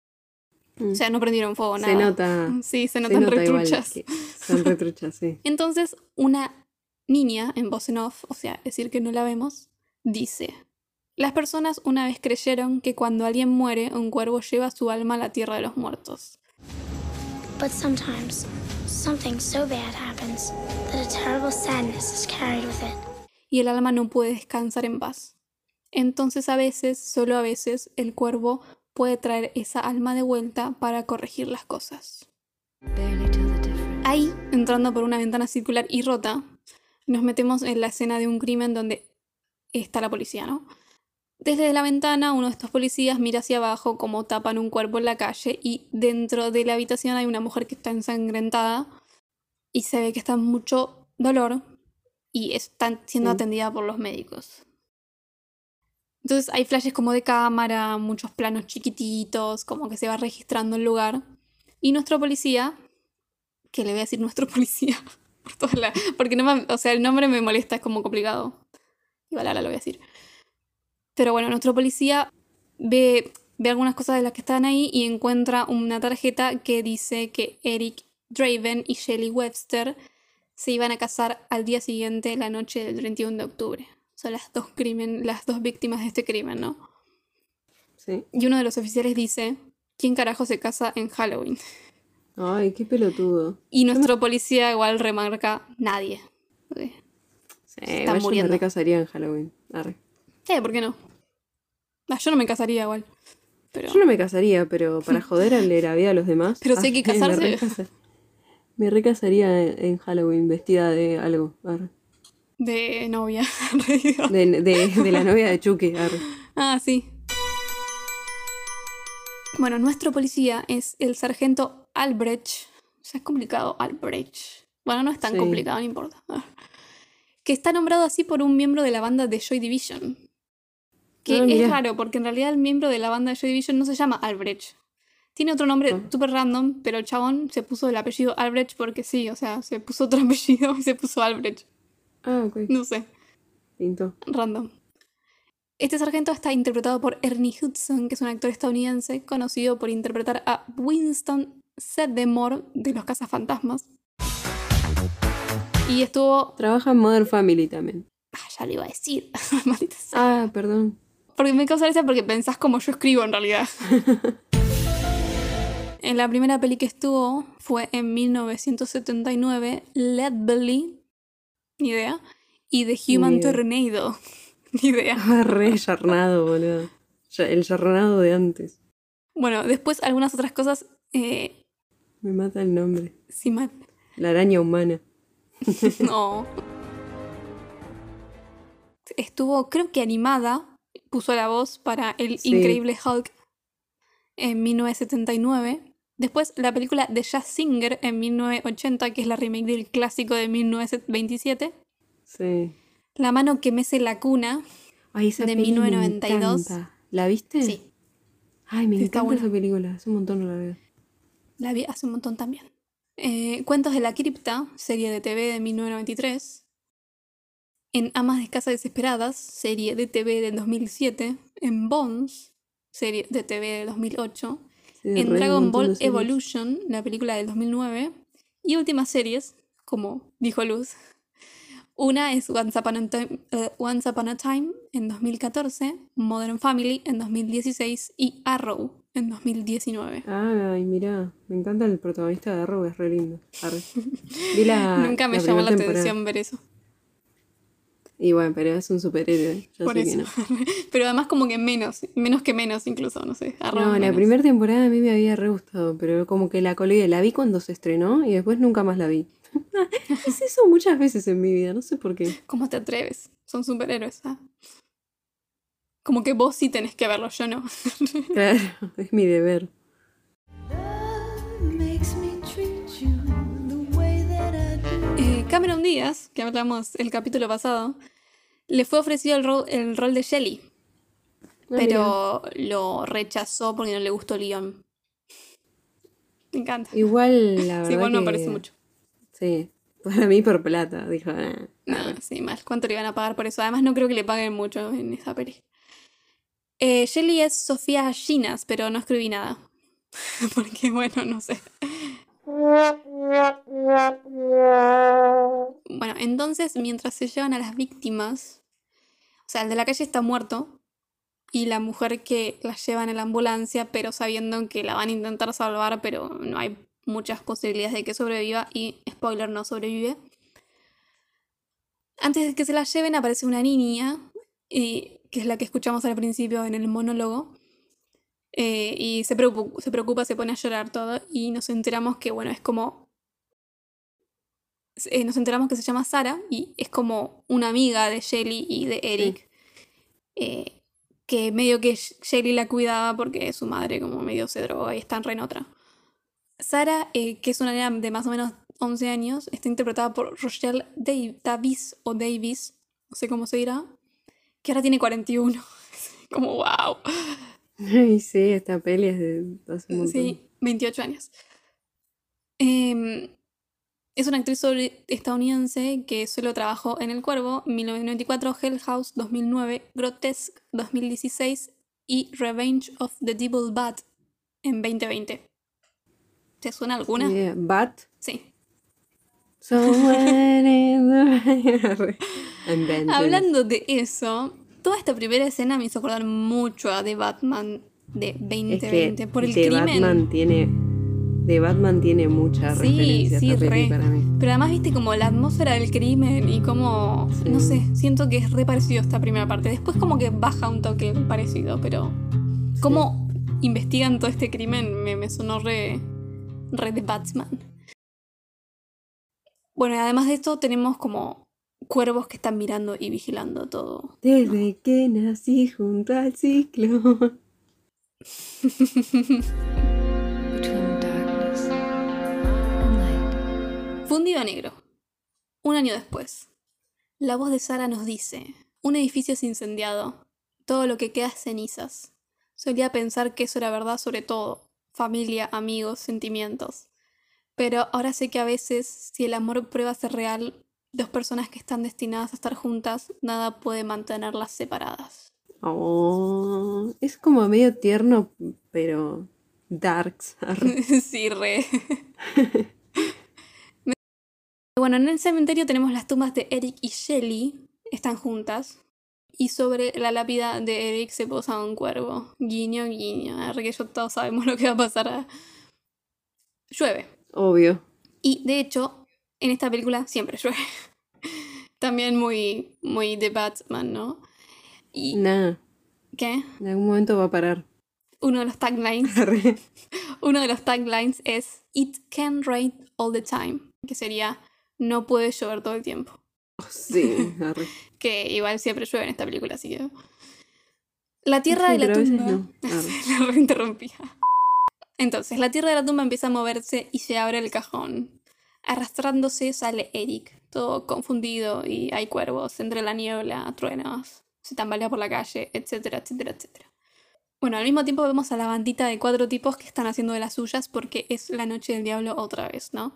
Mm. O sea, no prendieron fuego, se nada. nota. Sí, se se notan nota igual retruchas. Son retruchas, sí. Entonces, una niña en voz en off, o sea, decir que no la vemos, dice: Las personas una vez creyeron que cuando alguien muere, un cuervo lleva su alma a la tierra de los muertos. But sometimes, something so bad happens that a terrible sadness is carried with it. y el alma no puede descansar en paz. Entonces a veces, solo a veces, el cuervo puede traer esa alma de vuelta para corregir las cosas. Ahí, entrando por una ventana circular y rota, nos metemos en la escena de un crimen donde está la policía, ¿no? Desde la ventana, uno de estos policías mira hacia abajo como tapan un cuerpo en la calle y dentro de la habitación hay una mujer que está ensangrentada y se ve que está en mucho dolor y está siendo Sí. atendida por los médicos. Entonces hay flashes como de cámara, muchos planos chiquititos, como que se va registrando el lugar. Y nuestro policía, que le voy a decir nuestro policía, por toda la- porque no me- o sea, el nombre me molesta, es como complicado. Igual ahora lo voy a decir. Pero bueno, nuestro policía ve, ve algunas cosas de las que están ahí y encuentra una tarjeta que dice que Eric Draven y Shelley Webster se iban a casar al día siguiente, la noche del 31 de octubre. Son las dos, crimen, las dos víctimas de este crimen, ¿no? Sí. Y uno de los oficiales dice, ¿quién carajo se casa en Halloween? Ay, qué pelotudo. Y nuestro policía igual remarca, nadie. Sí, yo muriendo. me recasaría en Halloween. Arre. Eh, ¿por qué no? Ah, yo no me casaría igual. Pero... Yo no me casaría, pero para joder a la vida a los demás. Pero sí hay que casarse. Me, recasa- me recasaría en, en Halloween vestida de algo. arre. De novia. De, de- de la novia de Chucky. arre. ah, sí. Bueno, nuestro policía es el sargento Albrecht. O sea, es complicado, Albrecht. Bueno, no es tan Sí. complicado, no importa. Ah. Que está nombrado así por un miembro de la banda de Joy Division. Que Ah, es raro, porque en realidad el miembro de la banda de Joy Division no se llama Albrecht. Tiene otro nombre Ah. súper random, pero el chabón se puso el apellido Albrecht porque sí, o sea, se puso otro apellido y se puso Albrecht. Ah, ok. No sé. Pinto. Random. Este sargento está interpretado por Ernie Hudson, que es un actor estadounidense conocido por interpretar a Winston Sedemore de Los Cazafantasmas. Y estuvo. Trabaja en Modern Family también. Ah, ya le iba a decir. Maldita sea. Ah, perdón. Porque me causa gracia porque pensás como yo escribo en realidad. en la primera peli que estuvo fue en 1979, Led Belly, ni idea, y The Human Ni. Tornado, ni idea. Re yarnado, boludo. El yarnado de antes. Bueno, después algunas otras cosas, eh, Me mata el nombre. sí, mal. La araña humana. No. Estuvo, creo que animada, puso la voz para el Sí. increíble Hulk en 1979. Después la película de Jazz Singer en 1980, que es la remake del clásico de 1927. Sí. La mano que mece la cuna. Ay, esa De peli me 1992. encanta. ¿La viste? Sí, Ay, me Sí, está encanta buena. esa película. Hace un montón no la veo. la vi hace un montón también. Eh, Cuentos de la cripta, serie de TV de 1993. En Amas de Casa Desesperadas, serie de TV del 2007. En Bones, serie de TV del 2008. Sí, en Dragon Ball. Evolution, la película del 2009. Y últimas series, como dijo Luz. Una es Once Upon a Time, eh, Once Upon a Time en 2014, Modern Family en 2016 y Arrow en 2019. Ay, mirá, me encanta el protagonista de Arrow, es re lindo. Arre. Vi la, Nunca me la llamó la temporada. atención ver eso. Y bueno, pero es un superhéroe. Yo Por sé que no. Pero además como que menos, menos que menos incluso, no sé. No, la primera temporada a mí me había re gustado, pero como que la colgué, la vi cuando se estrenó y después nunca más la vi. es eso muchas veces en mi vida, no sé por qué. ¿Cómo te atreves? Son superhéroes, ¿ah? Como que vos sí tenés que verlo, yo no. Claro, es mi deber. Que hablamos el capítulo pasado, le fue ofrecido el, ro- el rol de Shelly, pero lo rechazó porque no le gustó Leon. Me encanta. Igual, la verdad Sí, igual no que- parece mucho. Sí, para mí por plata, dijo. "Ah". No, sí, mal. ¿Cuánto le iban a pagar por eso? Además, no creo que le paguen mucho en esa peli. Eh, Shelly es Sofía Ginas, pero no escribí nada. Porque, bueno, no sé. Bueno, entonces, mientras se llevan a las víctimas, o sea, el de la calle está muerto y la mujer que la llevan en la ambulancia, pero sabiendo que la van a intentar salvar, pero no hay muchas posibilidades de que sobreviva y, spoiler, no sobrevive. Antes de que se la lleven aparece una niña, y, que es la que escuchamos al principio en el monólogo, eh, y se preocupa, se preocupa, se pone a llorar todo, y nos enteramos que, bueno, es como... eh, nos enteramos que se llama Sara, y es como una amiga de Shelly y de Eric, eh, que medio que Sh- Shelly la cuidaba porque su madre como medio se droga y está en en otra. Sara, eh, que es una nena de más o menos 11 años, está interpretada por Rochelle Dav- Davis o Davis, no sé cómo se dirá, que ahora tiene 41. como wow. Ay, sí, esta peli es de hace un montón. Sí, 28 años. Em, es una actriz estadounidense que solo trabajó en El Cuervo, 1994, Hell House 2009, Grotesque 2016 y Revenge of the Devil Bat en 2020. ¿Te suena alguna? Idea. Bat. Sí. Hablando de eso, toda esta primera escena me hizo acordar mucho a The Batman de Es 2020 que por el The crimen. Batman tiene. The Batman tiene mucha Sí, referencia sí, re. para mí. Pero además viste como la atmósfera del crimen y como, Sí. no sé, siento que es re parecido esta primera parte. Después como que baja un toque parecido, pero cómo investigan todo este crimen me, me sonó re, re de Batman. Bueno, y además de esto tenemos como cuervos que están mirando y vigilando todo. Desde que nací junto al light. Fundido a negro. Un año después. La voz de Sara nos dice, un edificio es incendiado, todo lo que queda es cenizas. Solía pensar que eso era verdad sobre todo, familia, amigos, sentimientos. Pero ahora sé que a veces, si el amor prueba ser real, dos personas que están destinadas a estar juntas, nada puede mantenerlas separadas. Oh, es como medio tierno, pero darks. Sí, re. bueno, en el cementerio tenemos las tumbas de Eric y Shelly, están juntas. Y sobre la lápida de Eric se posa un cuervo. Guiño, guiño. Arre que yo todos sabemos lo que va a pasar. a- Llueve. Obvio. Y de hecho, en esta película siempre llueve. También muy, muy de Batman, ¿no? Y, Nada, ¿Qué? en algún momento va a parar. Uno de los taglines. Uno de los taglines es It can rain all the time, que sería No puede llover todo el tiempo. Sí, arre. Que igual siempre llueve en esta película, así que. La tierra Sí, de la tumba. no. La reinterrumpía. Entonces, la tierra de la tumba empieza a moverse y se abre el cajón. Arrastrándose sale Eric, todo confundido, y hay cuervos entre la niebla, truenos, se tambalea por la calle, etcétera, etcétera, etcétera. Bueno, al mismo tiempo vemos a la bandita de cuatro tipos que están haciendo de las suyas porque es la noche del diablo otra vez, ¿no?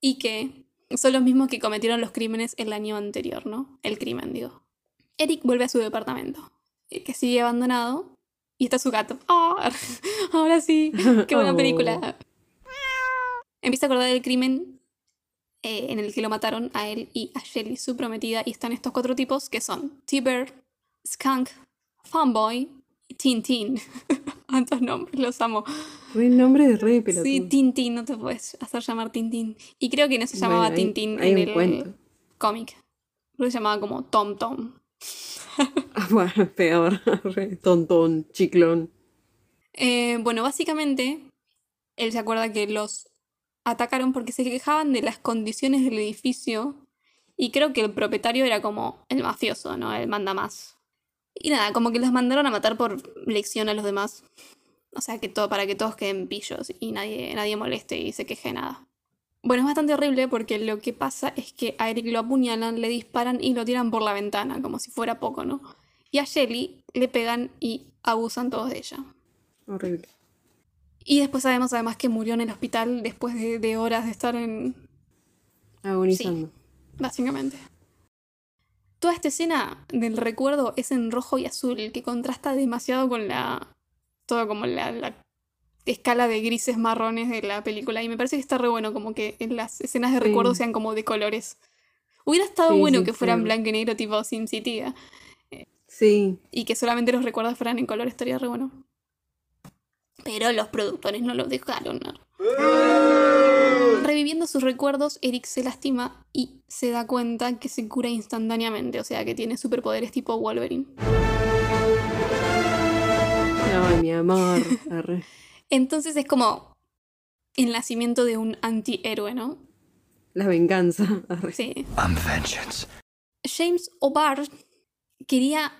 Y que son los mismos que cometieron los crímenes el año anterior, ¿no? El crimen, digo. Eric vuelve a su departamento, eh, que sigue abandonado, y está su gato. ¡Ah! Ahora sí, qué buena Oh. película. Empieza a acordar del crimen eh, en el que lo mataron a él y a Shelly, su prometida, y están estos cuatro tipos que son T-Bird, Skunk, Fanboy y Tintin. Tantos nombres, los amo. Re nombre de re pelotudo. Sí, Tintín, no te puedes hacer llamar Tintín. Y creo que no se llamaba Bueno, hay- Tintín hay en el cuento. cómic. Creo que se llamaba como Tom Tom. Ah, bueno, peor. Tontón, chiclón. Eh, bueno, básicamente, él se acuerda que los atacaron porque se quejaban de las condiciones del edificio y creo que el propietario era como el mafioso, ¿no? El manda más. Y nada, como que los mandaron a matar por lección a los demás. O sea, que todo, para que todos queden pillos y nadie, nadie moleste y se queje nada. Bueno, es bastante horrible porque lo que pasa es que a Eric lo apuñalan, le disparan y lo tiran por la ventana, como si fuera poco, ¿no? Y a Shelly le pegan y abusan todos de ella. Horrible. Y después sabemos además que murió en el hospital después de, de horas de estar en... Agonizando. básicamente. Toda esta escena del recuerdo es en rojo y azul, que contrasta demasiado con la... Todo como la, la escala de grises marrones de la película. Y me parece que está re bueno como que en las escenas de Sí. recuerdo sean como de colores. Hubiera estado Sí, bueno sí, que fueran blanco y negro tipo Sin City. ¿eh? Sí. y que solamente los recuerdos fueran en color estaría re bueno. Pero los productores no lo dejaron. ¿no? Reviviendo sus recuerdos, Eric se lastima y se da cuenta que se cura instantáneamente, o sea que tiene superpoderes tipo Wolverine. Ay, mi amor. Arre. Entonces es como el nacimiento de un antihéroe, ¿no? La venganza. Arre. Sí. I'm vengeance. James O'Barr quería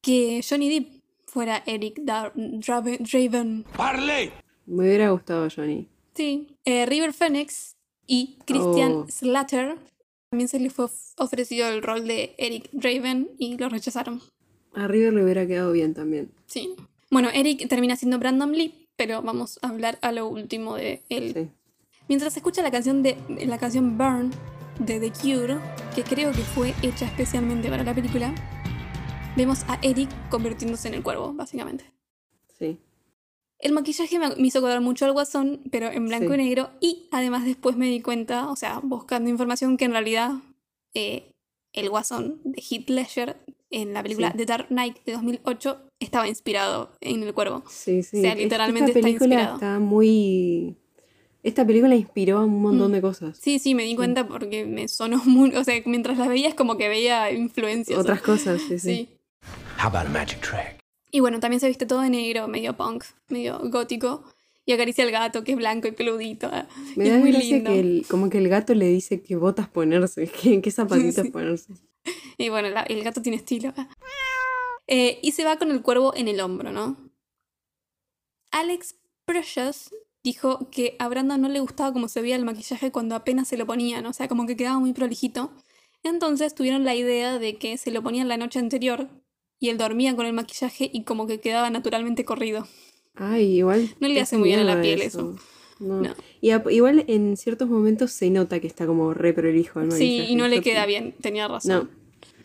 que Johnny Depp fuera Eric Dar- Drave- Draven. ¡Parley! Me hubiera gustado Johnny. Sí. Eh, River Phoenix y Christian Oh. Slater también se les fue of- ofrecido el rol de Eric Draven y lo rechazaron. A River le hubiera quedado bien también. Sí. Bueno, Eric termina siendo Brandon Lee, pero vamos a hablar a lo último de él. Sí. Mientras escucha la canción de la canción Burn de The Cure, que creo que fue hecha especialmente para la película, vemos a Eric convirtiéndose en el cuervo, básicamente. Sí. El maquillaje me hizo acordar mucho al Guasón, pero en blanco Sí. y negro. Y además después me di cuenta, o sea, buscando información, que en realidad eh, el Guasón de Heath Ledger en la película Sí. The Dark Knight de 2008 estaba inspirado en el cuervo. Sí, sí. O sea, Es literalmente esta está película inspirado. está muy. Esta película inspiró a un montón Mm. de cosas. Sí, sí, me di cuenta porque me sonó muy... O sea, mientras la veías como que veía influencias. Otras cosas, sí, sí. Sí. How about a magic trick? Y bueno, también se viste todo de negro, medio punk, medio gótico. Y acaricia al gato, que es blanco y peludito. ah, Me y da es muy lindo. que el, como que el gato le dice qué botas ponerse, qué, qué zapatitos Sí. ponerse. Y bueno, la- el gato tiene estilo. ah. Eh, y se va con el cuervo en el hombro, ¿no? Alex Precious dijo que a Brandon no le gustaba cómo se veía el maquillaje cuando apenas se lo ponían, o sea, como que quedaba muy prolijito. Entonces tuvieron la idea de que se lo ponían la noche anterior y él dormía con el maquillaje y como que quedaba naturalmente corrido. Ay, igual. No le hace muy bien a la piel eso. No. No. Y a- igual en ciertos momentos se nota que está como re prolijo el Sí, maquillaje. y no le queda bien, tenía razón. No.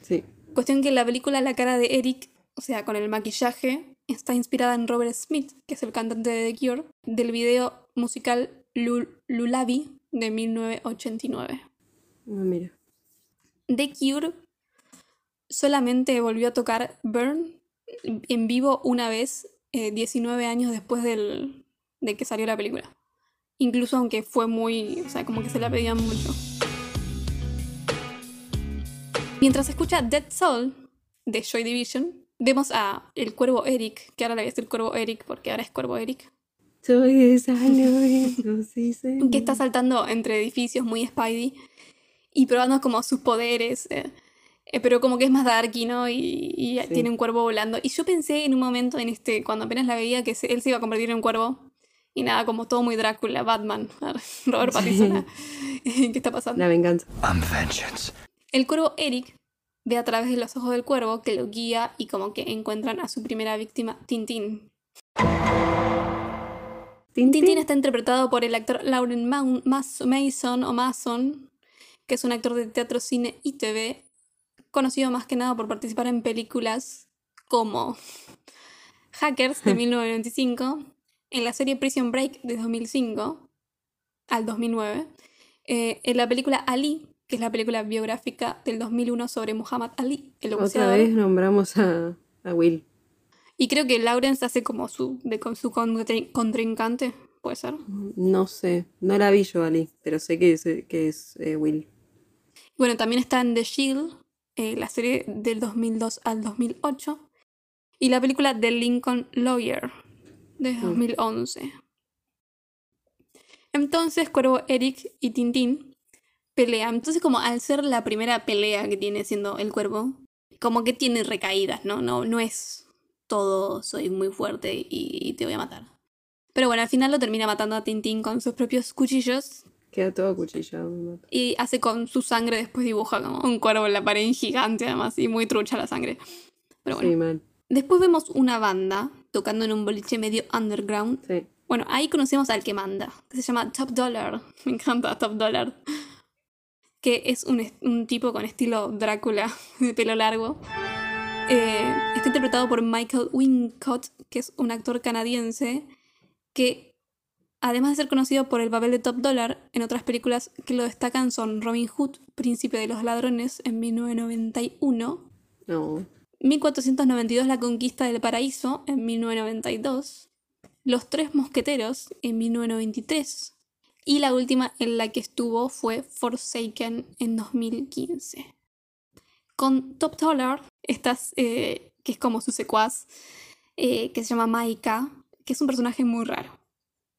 Sí. Cuestión que la película La cara de Eric, o sea, con el maquillaje, está inspirada en Robert Smith, que es el cantante de The Cure, del video musical Lul- Lullaby de 1989. Ah, mira. The Cure solamente volvió a tocar Burn en vivo una vez, eh, 19 años después del, de que salió la película. Incluso aunque fue muy, o sea, como que se la pedían mucho. Mientras escucha Dead Soul de Joy Division, vemos a el cuervo Eric, que ahora le voy a decir cuervo Eric porque ahora es cuervo Eric, Soy de San Lorenzo, sí, señor. que está saltando entre edificios muy Spidey y probando como sus poderes, eh, eh, pero como que es más darky, ¿no? Y, y Sí. tiene un cuervo volando. Y yo pensé en un momento, en este, cuando apenas la veía, que se- él se iba a convertir en un cuervo. Y nada, como todo muy Drácula, Batman, Robert Pattinson. ¿Qué está pasando? La venganza. I'm vengeance. El cuervo Eric ve a través de los ojos del cuervo que lo guía y como que encuentran a su primera víctima, Tintín. Tintín. Tintín está interpretado por el actor Lauren Mason o Mason, que es un actor de teatro, cine y TV, conocido más que nada por participar en películas como Hackers de 1995, en la serie Prison Break de 2005 al 2009, eh, en la película Ali, que es la película biográfica del 2001 sobre Muhammad Ali, el Otra vez nombramos a, a Will. Y creo que Lawrence hace como su, de, con su contri- contrincante, puede ser. No sé, no la vi yo, Ali, pero sé que es, que es eh, Will. Bueno, también está en The Shield, eh, la serie del 2002 al 2008, y la película The Lincoln Lawyer, de 2011. Entonces, Cuervo, Eric y Tintín pelean. Entonces, como al ser la primera pelea que tiene siendo el cuervo, como que tiene recaídas, ¿no? No, no es todo soy muy fuerte y, y te voy a matar. Pero bueno, al final lo termina matando a Tintín con sus propios cuchillos Queda todo cuchillado. me mata. y hace con su sangre, después dibuja como un cuervo en la pared gigante además y muy trucha la sangre. Pero bueno. Sí. Después vemos una banda tocando en un boliche medio underground. Sí. Bueno, ahí conocemos al que manda, que se llama Top Dollar. Me encanta Top Dollar. Que es un, un tipo con estilo Drácula, de pelo largo. Eh, está interpretado por Michael Wincott, que es un actor canadiense que, además de ser conocido por el papel de Top Dollar, en otras películas que lo destacan son Robin Hood, Príncipe de los Ladrones, en 1991. No. 1492 La Conquista del Paraíso en 1992, Los Tres Mosqueteros en 1923 y la última en la que estuvo fue Forsaken en 2015. Con Top Dollar, eh, que es como su secuaz, eh, que se llama Maika, que es un personaje muy raro.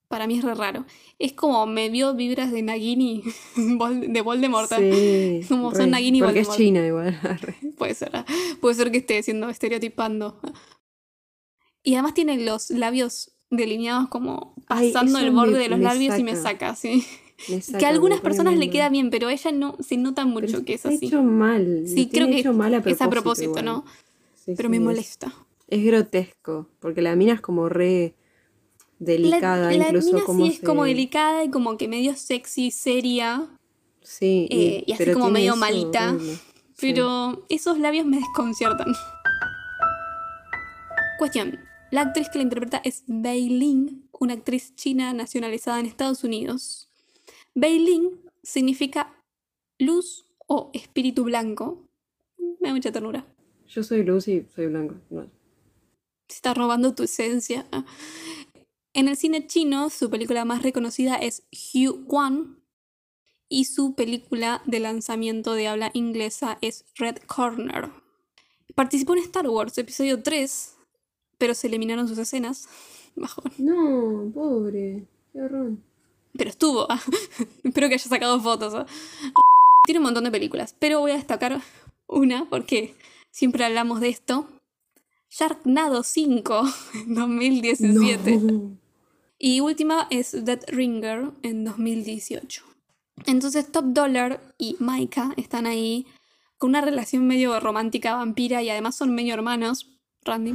Para mí es re raro. Es como me vio vibras de Nagini, de Voldemort. Sí. Como son. Nagini y Porque es Voldemort. China igual. Puede ser, ah. puede ser que esté siendo estereotipando. Y además tiene los labios delineados como pasando el borde me- de los labios y me saca. sí. Me saca, que a algunas personas le queda bien, pero a ella no se nota mucho Pero que es así. hecho mal. Sí, creo que hecho mal a es a propósito, igual. ¿no? Sí, Pero sí, me es- molesta. Es grotesco, porque la mina es como re delicada, la, la incluso mina como sí es se- como delicada y como que medio sexy, seria, Sí, eh, y así pero como medio eso malita. Sí. Pero esos labios me desconciertan. Cuestión. La actriz que la interpreta es Bei Ling, una actriz china nacionalizada en Estados Unidos. Bei Ling significa luz o espíritu blanco. Me da mucha ternura. Yo soy luz y soy blanco. No. Se está robando tu esencia. En el cine chino, su película más reconocida es Hugh Kwan y su película de lanzamiento de habla inglesa es Red Corner. Participó en Star Wars Episodio 3, pero se eliminaron sus escenas. Bajón. No, pobre. Qué horror. Pero estuvo. Espero que haya sacado fotos. ¿eh? Tiene un montón de películas, pero voy a destacar una porque siempre hablamos de esto. Sharknado 5 en 2017. No. Y última es Dead Ringer en 2018. Entonces Top Dollar y Maika están ahí con una relación medio romántica vampira y además son medio hermanos. Randy.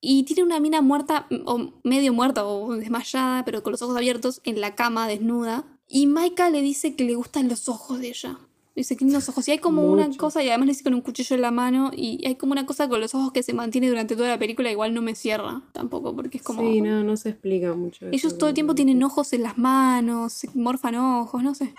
Y tiene una mina muerta, o medio muerta o desmayada, pero con los ojos abiertos en la cama, desnuda. Y Maika le dice que le gustan los ojos de ella. Dice que lindos ojos. Y hay como una cosa, y además le dice con un cuchillo en la mano, y hay como una cosa con los ojos que se mantiene durante toda la película, igual no me cierra tampoco, porque es como... Sí, no, no se explica mucho. eso, Ellos todo el tiempo tienen ojos en las manos, se morfan ojos, no sé.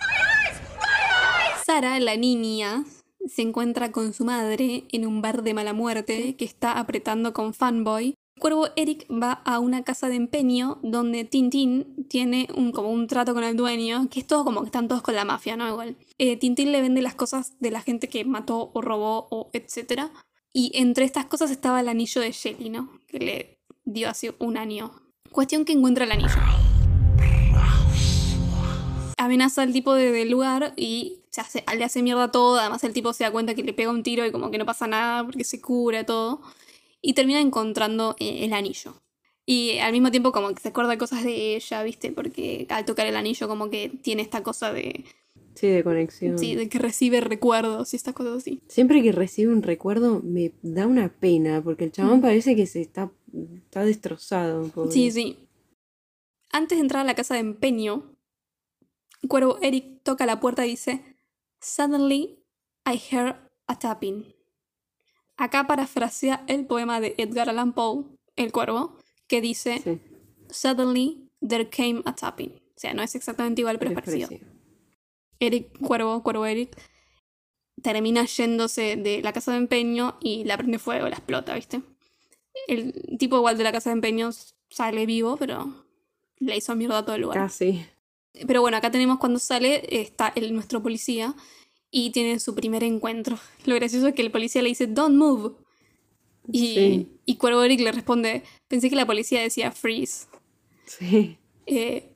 Sara, la niña, se encuentra con su madre en un bar de mala muerte que está apretando con Fanboy. Cuervo Eric va a una casa de empeño donde Tintín tiene un, como un trato con el dueño, que es todo como que están todos con la mafia, ¿no? Igual. Eh, Tintín le vende las cosas de la gente que mató o robó o etcétera. Y entre estas cosas estaba el anillo de Shelly, ¿no? Que le dio hace un año. Cuestión que encuentra el anillo. Amenaza al tipo de- del lugar y le hace mierda todo. Además, el tipo se da cuenta que le pega un tiro y como que no pasa nada porque se cura todo. Y termina encontrando eh, el anillo. Y al mismo tiempo, como que se acuerda cosas de ella, ¿viste? Porque al tocar el anillo, como que tiene esta cosa de. Sí, de conexión. Sí, de que recibe recuerdos y estas cosas así. Siempre que recibe un recuerdo me da una pena, porque el chabón parece que se está, está destrozado. pobre. Sí, sí. Antes de entrar a la casa de empeño, Cuervo Eric toca la puerta y dice: Suddenly I heard a tapping. Acá parafrasea el poema de Edgar Allan Poe, El Cuervo, que dice: Sí, Suddenly there came a tapping. O sea, no es exactamente igual, pero es parecido. Eric, Cuervo, Cuervo Eric, termina yéndose de la casa de empeño y la prende fuego, la explota, ¿viste? El tipo igual de la casa de empeños sale vivo, pero le hizo mierda a todo el lugar. Casi. Pero bueno, acá tenemos cuando sale, está el, nuestro policía y tienen su primer encuentro. Lo gracioso es que el policía le dice, don't move. Y, Sí. y Cuervo Eric le responde, pensé que la policía decía freeze. Sí. Eh,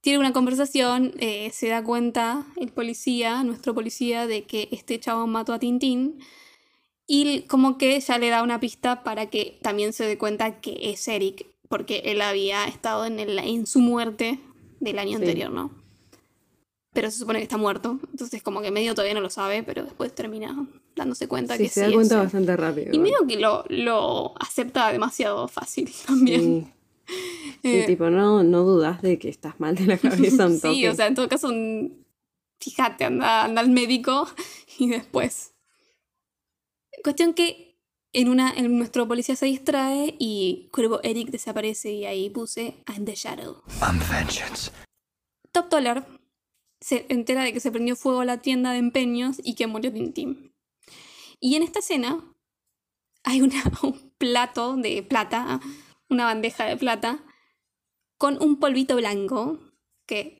tiene una conversación, eh, se da cuenta el policía, nuestro policía, de que este chabón mató a Tintín. Y como que ya le da una pista para que también se dé cuenta que es Eric, porque él había estado en, el- en su muerte del año Sí. anterior, ¿no? Pero se supone que está muerto, entonces como que medio todavía no lo sabe, pero después termina dándose cuenta Sí, que se sí da cuenta bastante rápido. Y medio que lo, lo acepta demasiado fácil también. Sí. Sí, Eh, tipo, no, no dudas de que estás mal de la cabeza un toque. Sí, o sea, en todo caso, fíjate, anda, anda al médico y después. Cuestión que en una en nuestro policía se distrae y Cuervo Eric desaparece y ahí puse I'm the Shadow. I'm vengeance. Top Dollar se entera de que se prendió fuego la tienda de empeños y que murió Tintín. Y en esta escena hay una- un plato de plata, una bandeja de plata, con un polvito blanco, que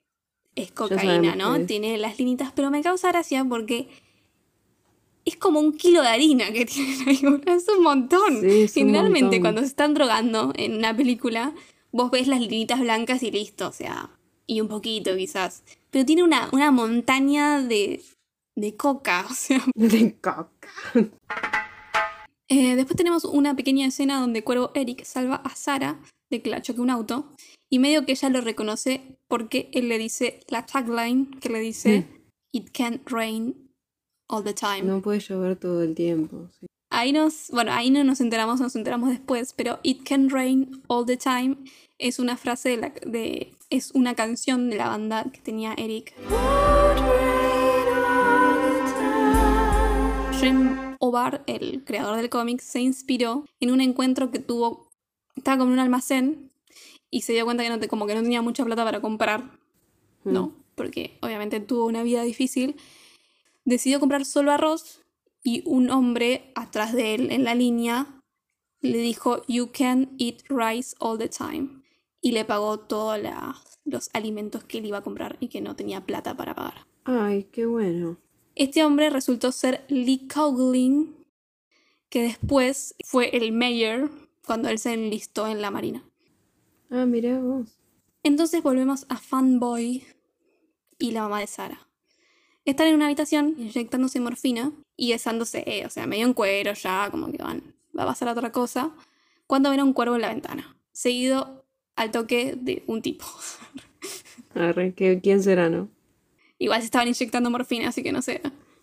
es cocaína, ¿no? es. Tiene las linitas, pero me causa gracia porque es como un kilo de harina que tienen ahí, es un montón. Sí, es un Generalmente montón. cuando se están drogando en una película, vos ves las linitas blancas y listo, o sea, y un poquito quizás. Pero tiene una, una montaña de, de coca, o sea. De coca. Eh, después tenemos una pequeña escena donde Cuervo Eric salva a Sara de que la choque un auto y medio que ella lo reconoce porque él le dice la tagline que le dice It can't rain all the time. No puede llover todo el tiempo. sí. Ahí nos, bueno, ahí no nos enteramos, nos enteramos después, pero It Can Rain All the Time es una frase de, la, de es una canción de la banda que tenía Eric. Jim Obar, el creador del cómic, se inspiró en un encuentro que tuvo, estaba como en un almacén y se dio cuenta que no, como que no tenía mucha plata para comprar, ¿no? Porque obviamente tuvo una vida difícil. Decidió comprar solo arroz y un hombre atrás de él en la línea le dijo You can eat rice all the time y le pagó todos los alimentos que él iba a comprar y que no tenía plata para pagar. Ay, qué bueno. Este hombre resultó ser Lee Coughlin, que después fue el mayor cuando él se enlistó en la marina. Ah, mirá vos. Entonces volvemos a Fanboy y la mamá de Sara. Están en una habitación inyectándose morfina y besándose, eh, o sea, medio en cuero ya, como que van, va a pasar a otra cosa, cuando ven a un cuervo en la ventana, seguido al toque de un tipo. Arre, ¿qué- ¿quién será, no? Igual se estaban inyectando morfina, así que no sé.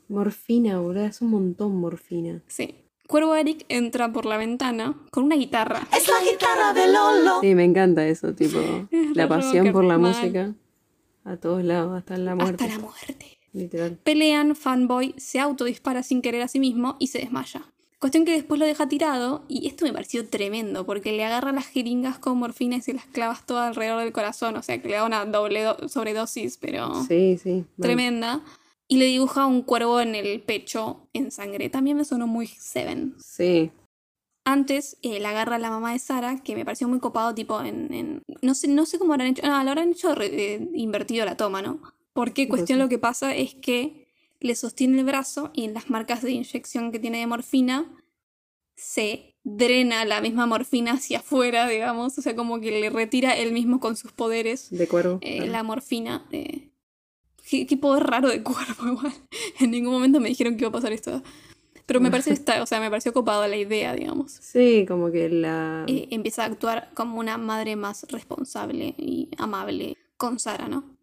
Morfina, boludo, es un montón morfina. Sí. Cuervo Eric entra por la ventana con una guitarra. Es la guitarra de Lolo. Sí, me encanta eso, tipo, Es la pasión por la mal. música. A todos lados, hasta la muerte. Hasta la muerte. Literal. Pelean, Fanboy se autodispara sin querer a sí mismo y se desmaya. Cuestión que después lo deja tirado y esto me pareció tremendo porque le agarra las jeringas con morfina y se las clavas todo alrededor del corazón, o sea que le da una doble do- sobredosis, pero Sí, sí. tremenda. Y le dibuja un cuervo en el pecho en sangre. También me sonó muy Seven. Sí. Antes eh, la agarra la mamá de Sara, que me pareció muy copado, tipo en. en- no, sé, no sé cómo habrán hecho. Ah, lo habrán hecho re- eh, invertido la toma, ¿no? Porque ¿Qué cuestión lo que pasa es que le sostiene el brazo y en las marcas de inyección que tiene de morfina se drena la misma morfina hacia afuera, digamos. O sea, como que le retira él mismo con sus poderes De cuervo. eh, la morfina. eh. Qué, qué poder raro de cuerpo, igual. En ningún momento me dijeron que iba a pasar esto. Pero me pareció, esta, o sea, me pareció copada la idea, digamos. Sí, como que la... Eh, empieza a actuar como una madre más responsable y amable con Sara, ¿no?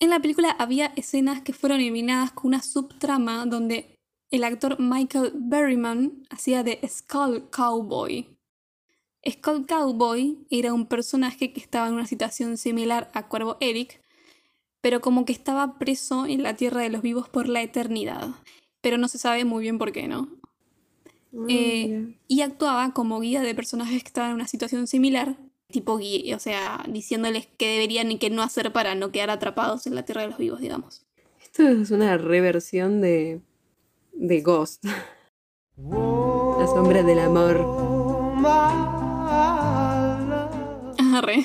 En la película había escenas que fueron eliminadas con una subtrama donde el actor Michael Berryman hacía de Skull Cowboy. Skull Cowboy era un personaje que estaba en una situación similar a Cuervo Eric, pero como que estaba preso en la tierra de los vivos por la eternidad. Pero no se sabe muy bien por qué, ¿no? Ah, Eh, y actuaba como guía de personajes que estaban en una situación similar, tipo o sea, diciéndoles qué deberían y qué no hacer para no quedar atrapados en la tierra de los vivos, digamos. Esto es una reversión de... de Ghost. la sombra del amor. Arre.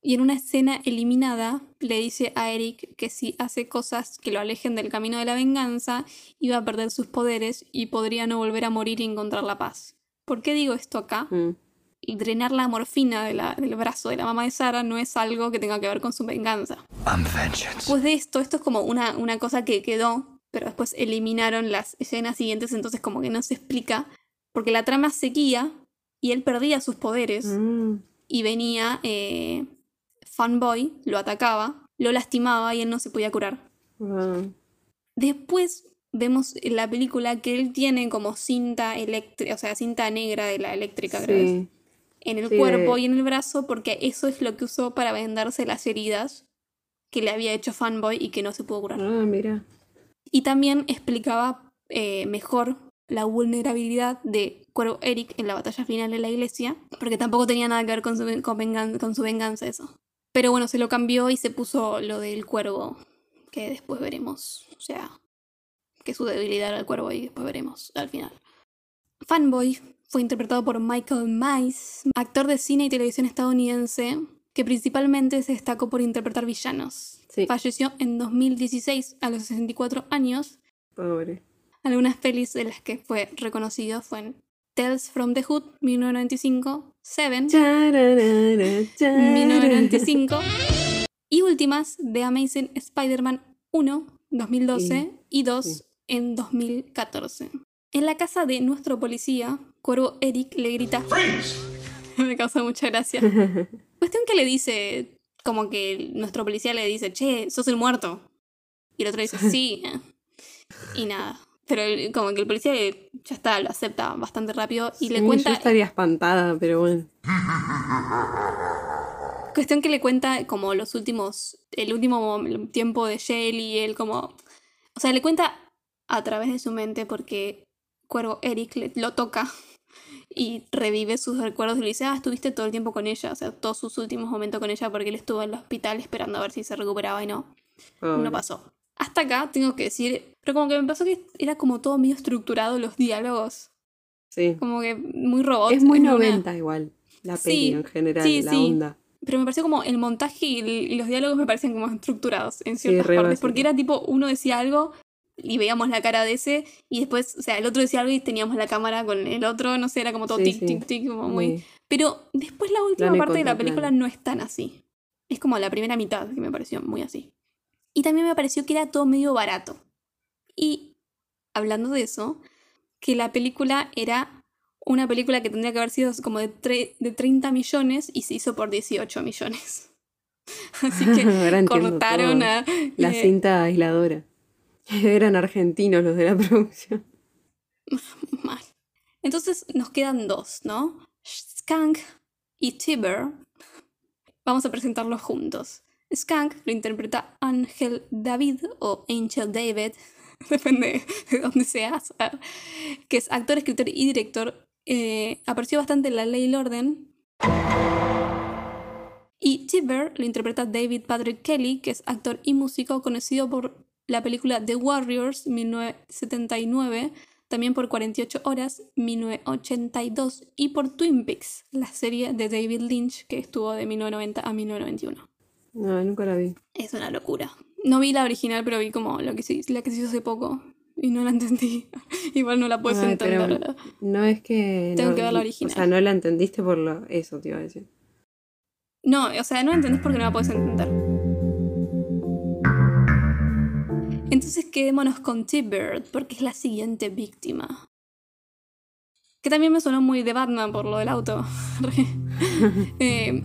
Y en una escena eliminada le dice a Eric que si hace cosas que lo alejen del camino de la venganza, iba a perder sus poderes y podría no volver a morir y encontrar la paz. ¿Por qué digo esto acá? Mm. Y drenar la morfina de la- del brazo de la mamá de Sara no es algo que tenga que ver con su venganza. Después de esto, esto es como una, una cosa que quedó, pero después eliminaron las escenas siguientes, entonces como que no se explica, porque la trama seguía y él perdía sus poderes Mm. y venía eh, Fanboy, lo atacaba, lo lastimaba y él no se podía curar. Después vemos en la película que él tiene como cinta eléctrica, o sea, cinta negra de la eléctrica, creo que es, Sí. En el Sí, cuerpo de- y en el brazo, porque eso es lo que usó para vendarse las heridas que le había hecho Fanboy y que no se pudo curar. Ah, mira. Y también explicaba eh, mejor la vulnerabilidad de Cuervo Eric en la batalla final en la iglesia, porque tampoco tenía nada que ver con su, con su venganza eso. Pero bueno, se lo cambió y se puso lo del cuervo, que después veremos. O sea, que su debilidad era el cuervo y después veremos al final. Fanboy fue interpretado por Michael Mice, actor de cine y televisión estadounidense, que principalmente se destacó por interpretar villanos. Sí. Falleció en 2016 a los 64 años. Pobre. Algunas pelis de las que fue reconocido fueron Tales from the Hood, 1995, Seven, Chararara, charara. 1995 y últimas The Amazing Spider-Man 1, 2012 y 2 sí. en 2014. En la casa de nuestro policía, Cuervo Eric le grita Me causa mucha gracia. Cuestión que le dice, como que nuestro policía le dice, che, sos el muerto. Y el otro dice, sí. Y nada. Pero el- como que el policía eh, ya está, lo acepta bastante rápido y le cuenta... Yo estaría espantada, pero bueno. Cuestión que le cuenta como los últimos, el último tiempo de Shell y él como... O sea, le cuenta a través de su mente porque Cuervo Eric le- lo toca y revive sus recuerdos y le dice, ah, estuviste todo el tiempo con ella, o sea, todos sus últimos momentos con ella porque él estuvo en el hospital esperando a ver si se recuperaba y no, no pasó. Hasta acá tengo que decir, pero como que me pasó que era como todo medio estructurado los diálogos, Sí. como que muy robot. Es muy una- 90 igual, la peli Sí, en general, sí, la sí. onda. Pero me pareció como el montaje y, el- y los diálogos me parecen como estructurados en ciertas partes. Porque era tipo, uno decía algo y veíamos la cara de ese, y después, o sea, el otro decía algo y teníamos la cámara con el otro, no sé, era como todo Sí, tic, sí. tic, tic, como muy. Pero después la última parte de la película no es tan así. Es como la primera mitad que me pareció muy así. Y también me pareció que era todo medio barato. Y hablando de eso, que la película era una película que tendría que haber sido como de, tre- de 30 millones y se hizo por 18 millones. Así que cortaron a... La eh, cinta aisladora. Eran argentinos los de la producción. Mal. Entonces nos quedan dos, ¿no? Skunk y Tiber. Vamos a presentarlos juntos. Skunk lo interpreta Ángel David o Angel David, depende de dónde seas, ah, que es actor, escritor y director. Eh, apareció bastante en La Ley y el Orden. Y Tiber lo interpreta David Patrick Kelly, que es actor y músico conocido por la película The Warriors 1979, también por 48 horas 1982 y por Twin Peaks, la serie de David Lynch que estuvo de 1990 a 1991. No, nunca la vi. Es una locura. No vi la original, pero vi como lo que se, la que se hizo hace poco y no la entendí. Igual no la puedes Ay, entender. no es que. Tengo no- que ver la original. O sea, no la entendiste por lo, eso, te iba a decir. No, o sea, no entendés porque no la puedes entender. Entonces quedémonos con T-Bird, porque es la siguiente víctima. Que también me sonó muy de Batman por lo del auto. Eh,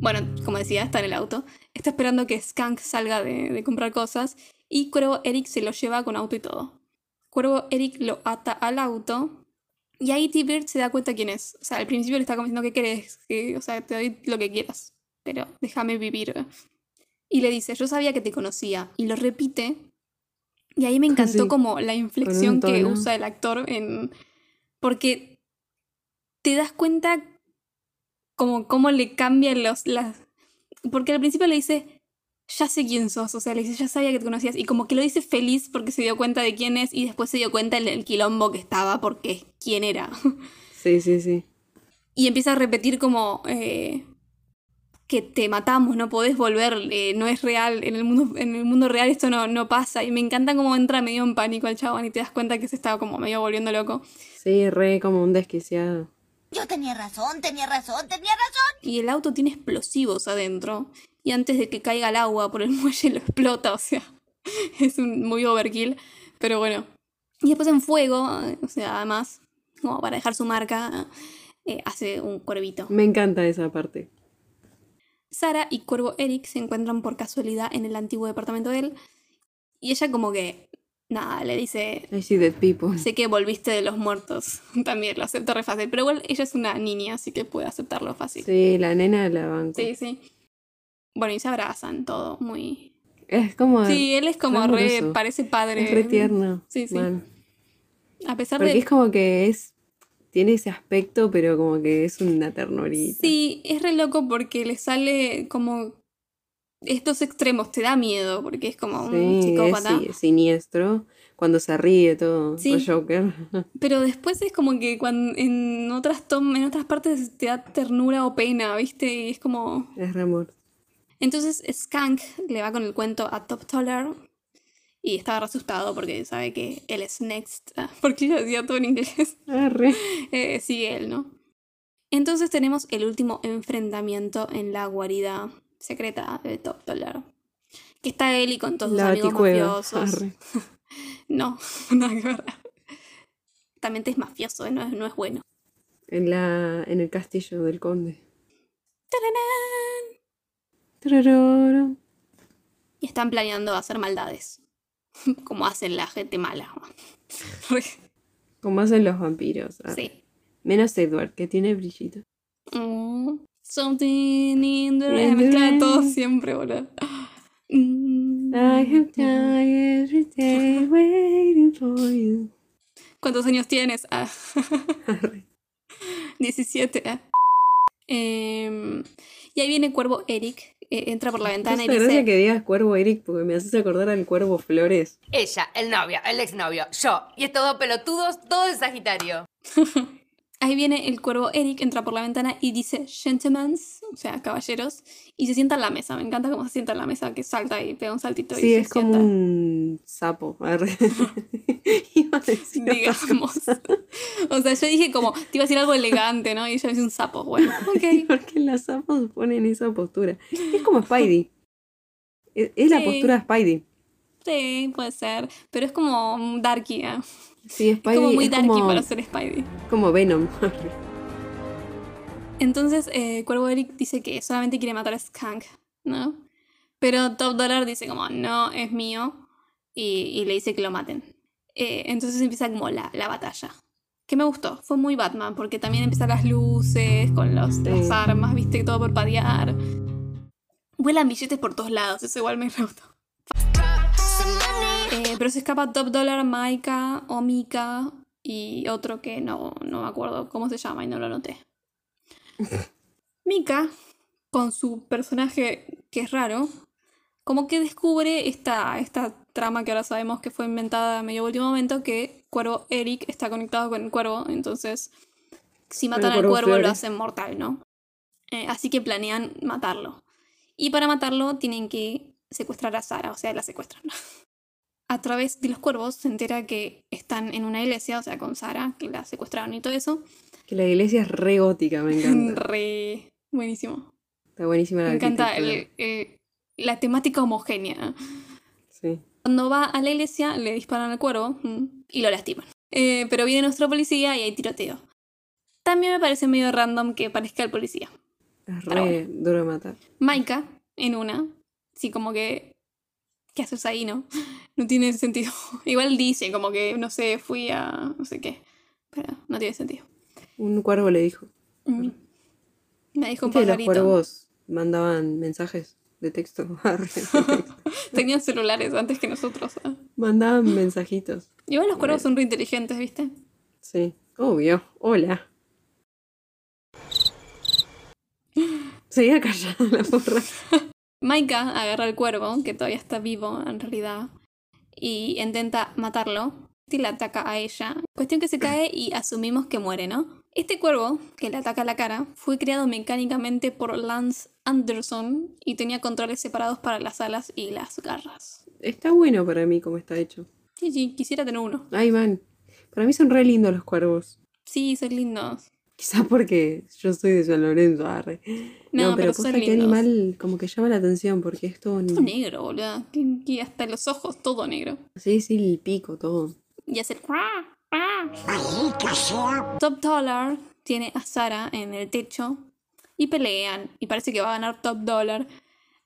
bueno, como decía, está en el auto. Está esperando que Skunk salga de, comprar cosas. Y Cuervo Eric se lo lleva con auto y todo. Cuervo Eric lo ata al auto. Y ahí T-Bird se da cuenta quién es. O sea, al principio le está como diciendo, ¿qué querés? Que, o sea, te doy lo que quieras. Pero déjame vivir. Y le dice, yo sabía que te conocía. Y lo repite. Y ahí me encantó Sí. como la inflexión que usa el actor en... Porque te das cuenta como cómo le cambian los... Las... Porque al principio le dice, ya sé quién sos, o sea, le dice, ya sabía que te conocías, y como que lo dice feliz porque se dio cuenta de quién es, y después se dio cuenta el, el quilombo que estaba porque quién era. Sí, sí, sí. Y empieza a repetir como eh, que te matamos, no podés volver, eh, no es real, en el mundo, en el mundo real esto no, no pasa. Y me encanta cómo entra medio en pánico el chabón y te das cuenta que se estaba como medio volviendo loco. Sí, re como un desquiciado. Yo tenía razón, tenía razón, tenía razón. Y el auto tiene explosivos adentro. Y antes de que caiga el agua por el muelle lo explota, o sea, es un muy overkill. Pero bueno. Y después en fuego, o sea, además, como para dejar su marca, eh, hace un cuervito. Me encanta esa parte. Sara y Cuervo Eric se encuentran por casualidad en el antiguo departamento de él. Y ella como que, nada, le dice, I see dead people. sé que volviste de los muertos. También lo acepta re fácil. Pero igual ella es una niña, así que puede aceptarlo fácil. Sí, la nena la banco. Sí, sí. Bueno, y se abrazan todo, muy... Es como. Sí, él es como re parece padre. Es re tierno. Sí, sí. man. A pesar Porque de... es como que es. Tiene ese aspecto, pero como que es una ternurita. Sí, es re loco porque le sale como... Estos extremos, te da miedo, porque es como un Sí, es psicópata. sí, siniestro. Cuando se ríe todo. Sí. o Joker. Pero después es como que cuando en otras tom en otras partes te da ternura o pena, ¿viste? Y es como... es re amor. Entonces Skank le va con el cuento a Top Toller y estaba re asustado porque sabe que él es next, ah, porque yo decía todo en inglés. Arre. Eh, sigue él, ¿no? Entonces tenemos el último enfrentamiento en la guarida secreta de Top Toller. Que está él y con todos sus La amigos baticueva. mafiosos. Arre. No, nada que ver. También es mafioso, ¿eh? no, es, no es bueno. En, la, en el castillo del conde. Y están planeando hacer maldades. Como hacen la gente mala. Como hacen los vampiros. arre. sí. Menos Edward, que tiene brillito. Mm, something in the air. In the Mezcla de todo siempre, boludo. Mm. I have died every day waiting for you. ¿Cuántos años tienes? Ah, Arre. 17. ah. Em, y ahí viene Cuervo Eric. Eh, entra por la ventana y hace gracia dice... que digas cuervo Eric porque me haces acordar al cuervo Flores. Ella, el novio, el exnovio, yo. Y estos dos pelotudos, todo de Sagitario. Ahí viene el cuervo Eric, entra por la ventana y dice gentlemen, o sea, caballeros, y se sienta en la mesa. Me encanta cómo se sienta en la mesa, que salta y pega un saltito y Sí, se es como sienta. un sapo. Arre. Iba a decir Digamos. O sea, yo dije como, te iba a decir algo elegante, ¿no? Y ella dice un sapo. Bueno, ok. Porque los sapos ponen esa postura. Es como Spidey. Es, es la postura de Spidey. Sí, puede ser. Pero es como darky, ¿eh? Sí, Es Spidey como muy es darky como, para ser Spidey. como Venom. Entonces, eh, Cuervo Eric dice que solamente quiere matar a Skunk, ¿no? Pero Top Dollar dice como, no, es mío. Y, y le dice que lo maten. Eh, entonces empieza como la, la batalla. Que me gustó. Fue muy Batman, porque también empiezan las luces, con los, las armas, viste, todo por padear. Vuelan billetes por todos lados, eso igual me gustó. Eh, pero se escapa Top Dollar, Maika, o Mika y otro que no, no me acuerdo cómo se llama y no lo anoté. Mika, con su personaje que es raro, como que descubre esta, esta trama que ahora sabemos que fue inventada a medio último momento, que Cuervo Eric está conectado con el cuervo, entonces si matan al Cuervo lo hacen mortal, ¿no? Eh, así que planean matarlo. Y para matarlo tienen que secuestrar a Sara, o sea, la secuestran. A través de los cuervos se entera que están en una iglesia, o sea, con Sara, que la secuestraron y todo eso. Que la iglesia es re gótica, me encanta. Re buenísimo. Está buenísima la Me encanta el- el- la temática homogénea. Sí. Cuando va a la iglesia, le disparan al cuervo mm, y lo lastiman. Eh, pero viene nuestro policía y hay tiroteo. También me parece medio random que parezca el policía. Es re duro de matar. Maika, en una, sí, como que. ¿Qué haces ahí, no? No tiene sentido. Igual dice, como que, no sé, fui a. no sé qué. Pero no tiene sentido. Un cuervo le dijo. Mm. Me dijo un ¿Viste que los pajarito. cuervos mandaban mensajes de texto? Arre, de texto. Tenían celulares antes que nosotros. ¿eh? mandaban mensajitos. Igual los cuervos son re inteligentes, ¿viste? Sí. Obvio. Hola. Seguía callada la porra. Maika agarra al cuervo, que todavía está vivo en realidad, y intenta matarlo. Y la ataca a ella. Cuestión que se cae y asumimos que muere, ¿no? Este cuervo, que le ataca la cara, fue creado mecánicamente por Lance Anderson y tenía controles separados para las alas y las garras. Está bueno para mí como está hecho. Sí, sí, quisiera tener uno. Ay, man. Para mí son re lindos los cuervos. Sí, son lindos. Quizás porque yo soy de San Lorenzo, arre. No, pero posta son que lindos. animal como que llama la atención porque es todo... Todo negro, boludo. Que- que hasta los ojos, todo negro. Sí, sí, el pico, todo. Y hacer... "Cuá, cuá". Top Dollar tiene a Sara en el techo y pelean. Y parece que va a ganar Top Dollar.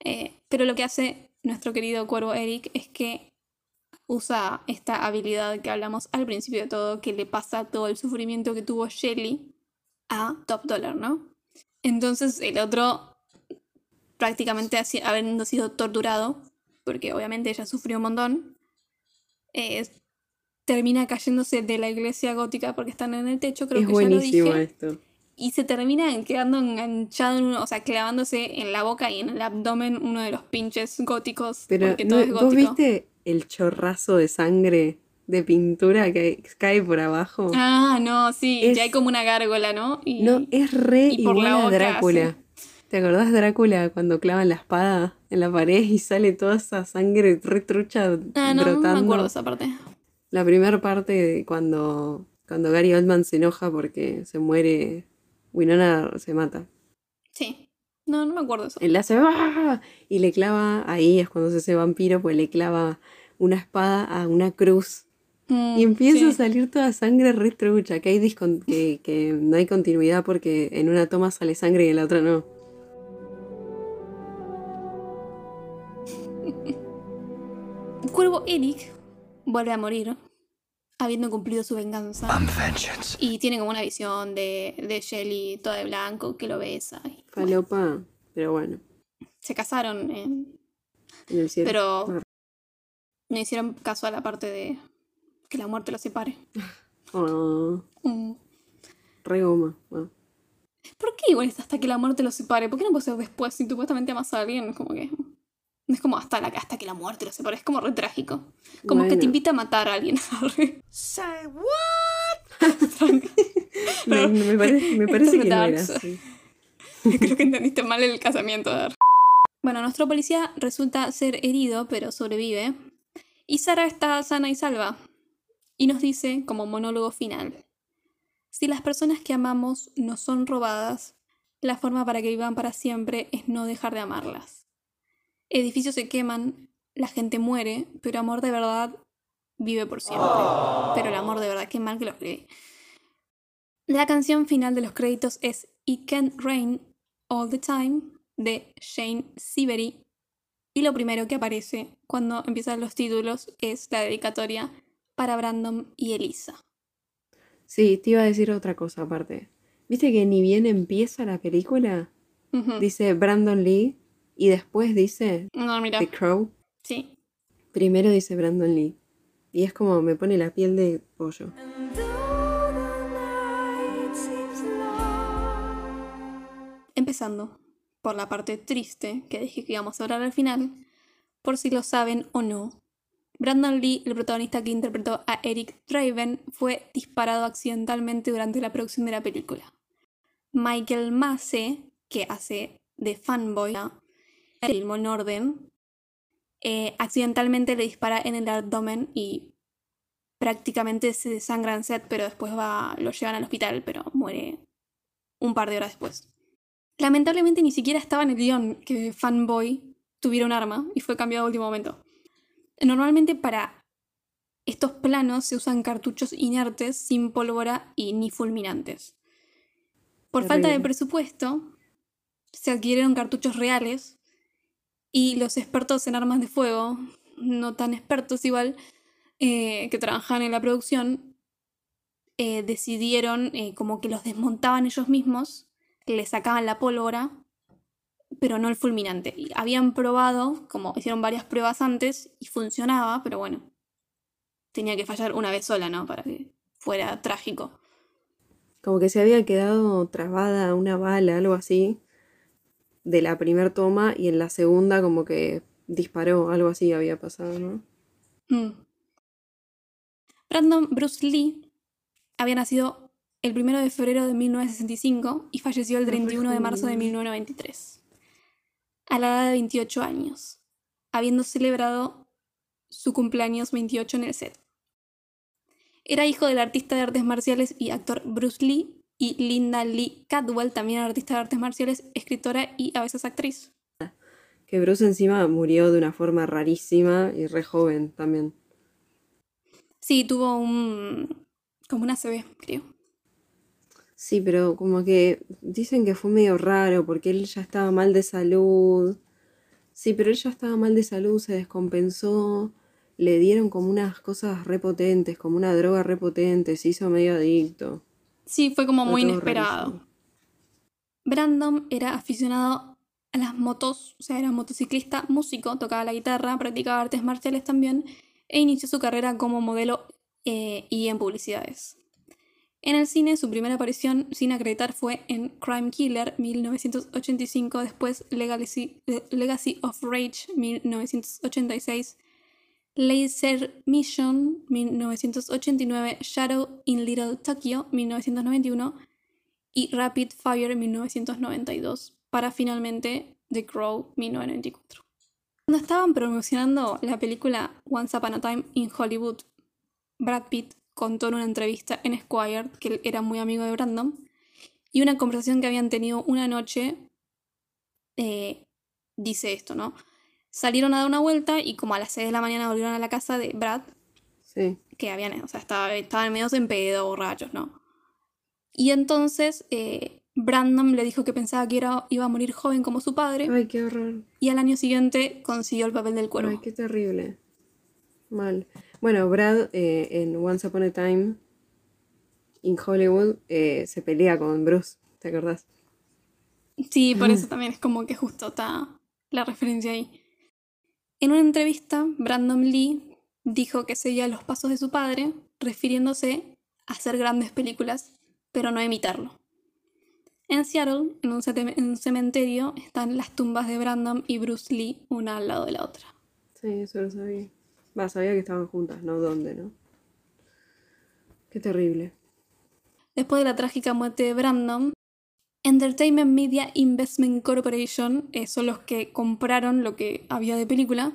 Eh, pero lo que hace nuestro querido cuervo Eric es que usa esta habilidad que hablamos al principio de todo, que le pasa todo el sufrimiento que tuvo Shelly a Top Dollar, ¿no? Entonces el otro, prácticamente así- habiendo sido torturado, porque obviamente ella sufrió un montón, eh, termina cayéndose de la iglesia gótica porque están en el techo, creo es que ya lo buenísimo dije. esto. Y se termina quedando enganchado, en uno, o sea, clavándose en la boca y en el abdomen uno de los pinches góticos. Pero porque ¿no- es ¿vos gótico. viste el chorrazo de sangre de pintura que cae por abajo? Ah, no, sí, Es- hay como una gárgola, ¿no? Y, No, es re y igual a Drácula. ¿Te acordás Drácula cuando clavan la espada en la pared y sale toda esa sangre re trucha Ah, no, no brotando? me acuerdo esa parte. La primera parte de cuando, cuando Gary Oldman se enoja porque se muere, Winona se mata. Sí. No, no me acuerdo eso. Él hace ¡ah! y le clava, ahí es cuando se hace vampiro, pues le clava una espada a una cruz. Mm, Y empieza sí. a salir toda sangre re trucha, que, hay discon- que, que no hay continuidad porque en una toma sale sangre y en la otra no. Cuervo Eric vuelve a morir, habiendo cumplido su venganza. vengeance. Y tiene como una visión de, de Shelly toda de blanco que lo besa. y Falopa, pero bueno, se casaron, en- en el cielo. pero no hicieron caso a la parte de que la muerte los separe. Ah, Mm. re goma. ¿Por qué igual es hasta que la muerte los separe? ¿Por qué no puede ser después si supuestamente amas a alguien? Como que. No es como hasta, la, hasta que la muerte los separe, es como re trágico. Como que te invita a matar a alguien. Arre. Me, me parece, me parece Esto que no era así. Creo que entendiste mal el casamiento. Dar. Bueno, nuestro policía resulta ser herido, pero sobrevive. Y Sara está sana y salva. Y nos dice, como monólogo final, si las personas que amamos no son robadas, la forma para que vivan para siempre es no dejar de amarlas. Edificios se queman, la gente muere, pero amor de verdad vive por siempre. Pero el amor de verdad, qué mal que lo escribí. La canción final de los créditos es It Can't Rain All the Time de Shane Sivery. Y lo primero que aparece cuando empiezan los títulos es la dedicatoria para Brandon y Elisa. Sí, te iba a decir otra cosa aparte. ¿Viste que ni bien empieza la película? Dice Brandon Lee y después dice No, mira. The Crow. Sí. Primero dice Brandon Lee. Y es como me pone la piel de pollo. Empezando por la parte triste que dije que íbamos a hablar al final, por si lo saben o no. Brandon Lee, el protagonista que interpretó a Eric Draven, fue disparado accidentalmente durante la producción de la película. Michael Massey, que hace de fanboy el film en orden, eh, accidentalmente le dispara en el abdomen y prácticamente se desangra en set, pero después va, lo llevan al hospital, pero muere un par de horas después. Lamentablemente ni siquiera estaba en el guion que Fanboy tuviera un arma y fue cambiado a último momento. Normalmente para estos planos se usan cartuchos inertes sin pólvora y ni fulminantes. Por falta de presupuesto, se adquirieron cartuchos reales y los expertos en armas de fuego, no tan expertos igual, eh, que trabajaban en la producción, eh, decidieron eh, como que los desmontaban ellos mismos, le sacaban la pólvora, pero no el fulminante. Y habían probado, como hicieron varias pruebas antes, y funcionaba, pero bueno, tenía que fallar una vez sola, ¿no? Para que fuera trágico. Como que se había quedado trabada una bala, algo así, de la primera toma y en la segunda como que disparó, algo así había pasado, ¿no? Mm. Brandon Bruce Lee había nacido el 1 de febrero de 1965 y falleció el 31 de marzo de 1993, a la edad de 28 años, habiendo celebrado su cumpleaños 28 en el set. Era hijo del artista de artes marciales y actor Bruce Lee y Linda Lee Cadwell, también artista de artes marciales, escritora y a veces actriz. Que Bruce encima murió de una forma rarísima y re joven también. Sí, tuvo un... como una CB, creo. Sí, pero como que dicen que fue medio raro porque él ya estaba mal de salud. Sí, pero él ya estaba mal de salud, se descompensó, le dieron como unas cosas repotentes, como una droga repotente, se hizo medio adicto. Sí, fue como Fue muy inesperado. rarísimo. Brandon era aficionado a las motos, o sea, era motociclista, músico, tocaba la guitarra, practicaba artes marciales también e inició su carrera como modelo eh, y en publicidades. En el cine, su primera aparición sin acreditar fue en Crime Killer 1985, después Legacy, eh, Legacy of Rage 1986, Laser Mission 1989, Shadow in Little Tokyo 1991 y Rapid Fire 1992, para finalmente The Crow 1994. Cuando estaban promocionando la película Once Upon a Time in Hollywood, Brad Pitt contó en una entrevista en Esquire que él era muy amigo de Brandon y una conversación que habían tenido una noche eh, dice esto, ¿no? Salieron a dar una vuelta y como a las 6 de la mañana volvieron a la casa de Brad, Sí. que habían, o sea, estaba- estaban medio en pedo, borrachos, ¿no? Y entonces eh, Brandon le dijo que pensaba que era, iba a morir joven como su padre Ay, qué horror. y al año siguiente consiguió el papel del cuervo. Ay, qué terrible. Mal. Bueno, Brad eh, en Once Upon a Time in Hollywood eh, se pelea con Bruce, ¿te acordás? Sí, por eso también es como que justo está la referencia ahí. En una entrevista, Brandon Lee dijo que seguía los pasos de su padre, refiriéndose a hacer grandes películas, pero no a imitarlo. En Seattle, en un, en un cementerio, están las tumbas de Brandon y Bruce Lee, una al lado de la otra. Sí, eso lo sabía. Va, sabía que estaban juntas, no dónde, ¿no? Qué terrible. Después de la trágica muerte de Brandon, Entertainment Media Investment Corporation eh, son los que compraron lo que había de película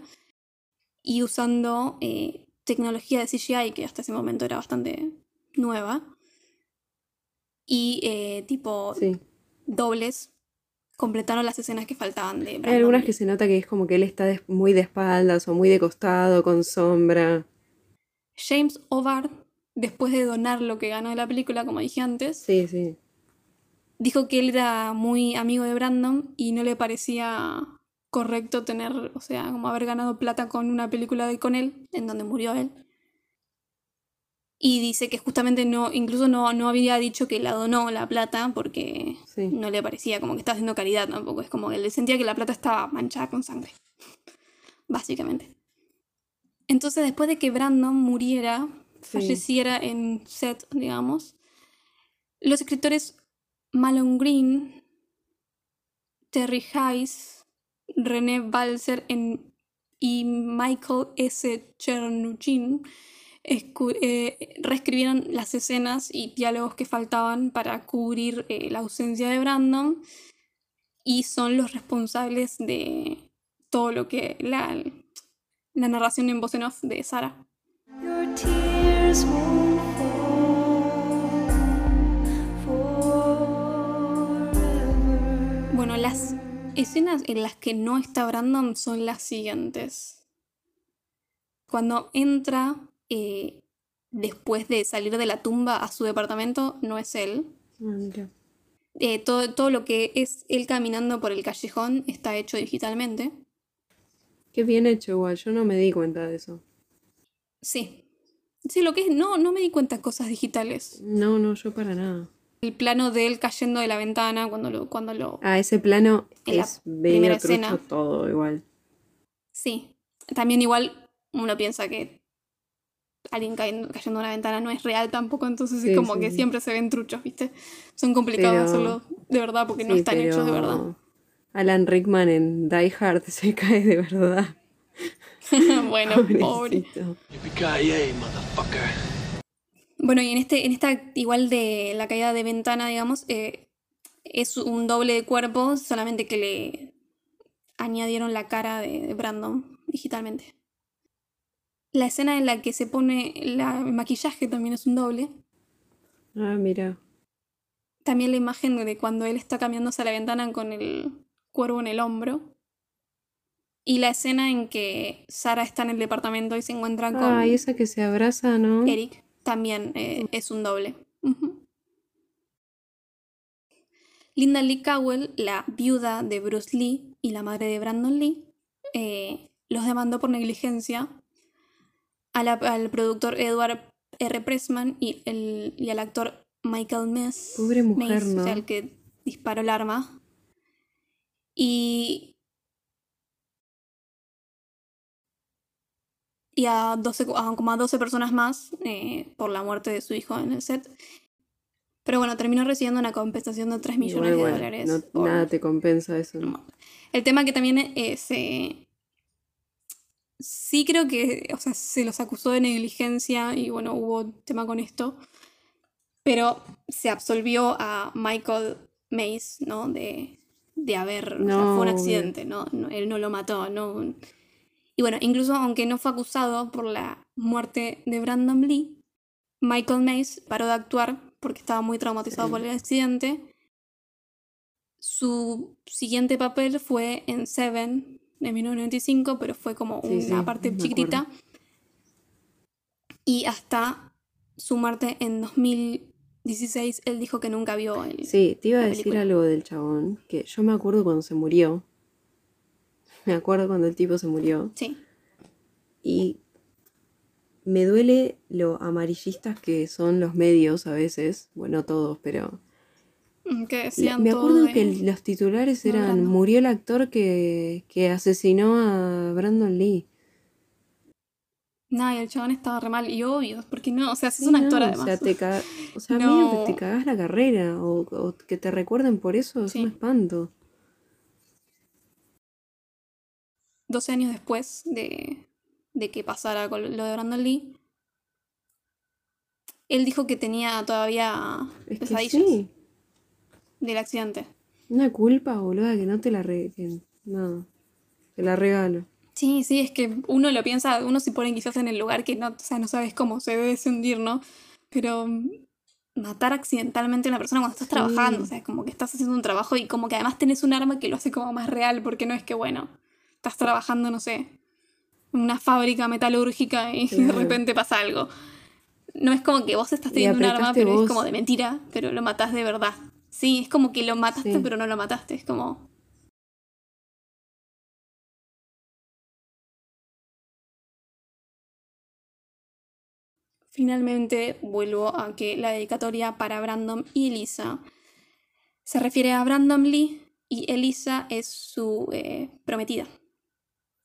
y usando eh, tecnología de CGI que hasta ese momento era bastante nueva y eh, tipo Sí. dobles completaron las escenas que faltaban de Hay Brandon. algunas que se nota que es como que él está de- muy de espaldas o muy de costado, con sombra. James Ovard, después de donar lo que ganó de la película, como dije antes, Sí, sí. dijo que él era muy amigo de Brandon y no le parecía correcto tener, o sea, como haber ganado plata con una película de con él, en donde murió él. Y dice que justamente no, incluso no, no había dicho que la donó la plata porque Sí. no le parecía como que estaba haciendo caridad tampoco. Es como que él sentía que la plata estaba manchada con sangre. Básicamente. Entonces, después de que Brandon muriera, Sí. falleciera en set, digamos, los escritores Malone Green, Terry Hayes, René Balzer en- y Michael S. Chernuchin eh, reescribieron las escenas y diálogos que faltaban para cubrir eh, la ausencia de Brandon y son los responsables de todo lo que la, la narración en voz en off de Sara. Your tears. Bueno, las escenas en las que no está Brandon son las siguientes. Cuando entra eh, después de salir de la tumba a su departamento, no es él. Ah. Eh, todo, todo lo que es él caminando por el callejón está hecho digitalmente. Qué bien hecho igual, yo no me di cuenta de eso. Sí. Sí, lo que es, no, no me di cuenta de cosas digitales. No, no, yo para nada. El plano de él cayendo de la ventana cuando lo, cuando lo. Ah, ese plano En la es primera escena. todo igual. Sí. También igual uno piensa que alguien cayendo, cayendo de una ventana no es real tampoco, entonces Sí, es como sí, que sí. siempre se ven truchos, ¿viste? Son complicados Pero- hacerlo de verdad porque no están hechos de verdad. Alan Rickman en Die Hard se cae de verdad. bueno, pobre. Pobrecito. Motherfucker. Bueno, y en este, en esta, igual de la caída de ventana, digamos, eh, es un doble de cuerpo, solamente que le añadieron la cara de, de Brandon digitalmente. La escena en la que se pone la- el maquillaje también es un doble. Ah, mira. También la imagen de cuando él está cambiándose a la ventana con el cuervo en el hombro. Y la escena en que Sara está en el departamento y se encuentra con Ah, y esa que se abraza, ¿no? Eric también eh, es un doble. Linda Lee Cowell, la viuda de Bruce Lee y la madre de Brandon Lee, eh, los demandó por negligencia a la- al productor Edward R. Pressman y, el, y al actor Michael Mess, Pobre mujer, Mace, o sea, ¿no? el que disparó el arma. Y y a 12, cu- a como a 12 personas más eh, por la muerte de su hijo en el set. Pero bueno, terminó recibiendo una compensación de 3 millones de dólares. no- por- nada te compensa eso. ¿no? El tema que también es... eh, sí creo que, o sea, se los acusó de negligencia y bueno, hubo tema con esto. Pero se absolvió a Michael Mays, ¿no? De, de haber... o sea, No, fue un accidente, ¿no? No, Él no lo mató, ¿no? Y bueno, incluso aunque no fue acusado por la muerte de Brandon Lee, Michael Mays paró de actuar porque estaba muy traumatizado por el accidente. Su siguiente papel fue en Seven de 1995, pero fue como Sí, una sí, parte chiquitita. Y hasta su muerte en 2016, él dijo que nunca vio el... Sí, te iba a decir película. algo del chabón, que yo me acuerdo cuando se murió. Me acuerdo cuando el tipo se murió. Sí. Y me duele lo amarillistas que son los medios a veces. Bueno, todos, pero... Mm, Que me acuerdo de- que los titulares eran murió el actor que, que asesinó a Brandon Lee. Nah, y el chabón estaba re mal. Y obvio, porque no, o sea, si es un actor no, además. O sea, te ca- o sea No. que te cagás la carrera o, o que te recuerden por eso es Sí. un espanto. 12 años después de, de que pasara con lo de Brandon Lee, él dijo que tenía todavía Es que sí, del accidente. una culpa, boluda, que no te la re- que no, te la regalo. Sí, sí, es que uno lo piensa, uno se pone quizás en el lugar que no, o sea, no sabes cómo se debe hundir, ¿no? Pero matar accidentalmente a una persona cuando estás trabajando, o sea, como que estás haciendo un trabajo y como que además tenés un arma que lo hace como más real, porque no es que, bueno, estás trabajando, no sé, en una fábrica metalúrgica y de repente pasa algo. No es como que vos estás teniendo un arma, pero vos. es como de mentira, pero lo matás de verdad. Sí, es como que lo mataste, Sí. pero no lo mataste, es como... Finalmente vuelvo a que la dedicatoria para Brandon y Elisa se refiere a Brandon Lee y Elisa es su eh, prometida,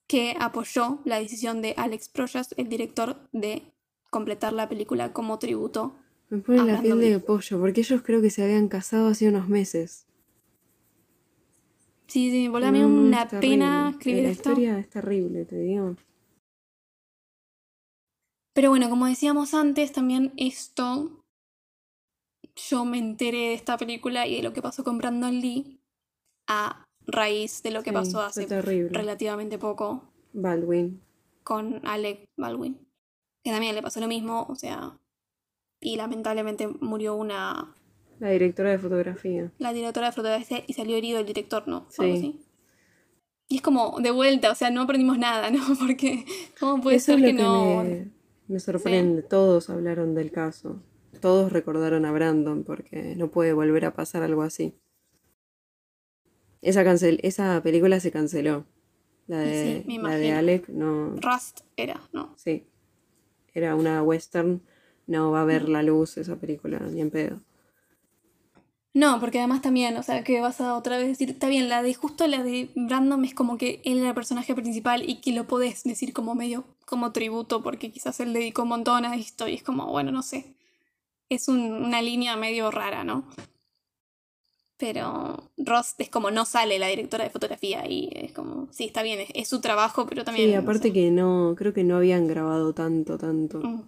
que apoyó la decisión de Alex Proyas, el director, de completar la película como tributo. Me pone la piel de pollo, porque ellos creo que se habían casado hace unos meses. Sí, sí, boludo, a mí una terrible. pena escribir La esto. historia es terrible, te digo. Pero bueno, como decíamos antes, también esto. Yo me enteré de esta película y de lo que pasó con Brandon Lee a raíz de lo que Sí, pasó hace relativamente poco Baldwin. con Alec Baldwin. Que también le pasó lo mismo, o sea. Y lamentablemente murió una. La directora de fotografía. La directora de fotografía y salió herido el director, ¿no? Algo Sí. así. Y es como de vuelta, o sea, no aprendimos nada, ¿no? Porque, ¿cómo puede Eso ser es lo que, que no. me, me sorprende. Todos hablaron del caso. Todos recordaron a Brandon porque no puede volver a pasar algo así. Esa, cancel esa película se canceló. La de, sí, la de. Alec no. Rust era, ¿no? Sí. Era una western. No va a ver la luz esa película, ni en pedo. No, porque además también, o sea, que vas a otra vez decir, está bien, la de justo la de Brandon es como que él era el personaje principal y que lo podés decir como medio como tributo porque quizás él dedicó un montón a esto y es como, bueno, no sé. Es un- una línea medio rara, ¿no? Pero Ross es como no sale la directora de fotografía y es como, sí, está bien, es, es su trabajo, pero también... Sí, no aparte sé. que no, creo que no habían grabado tanto, tanto. Mm.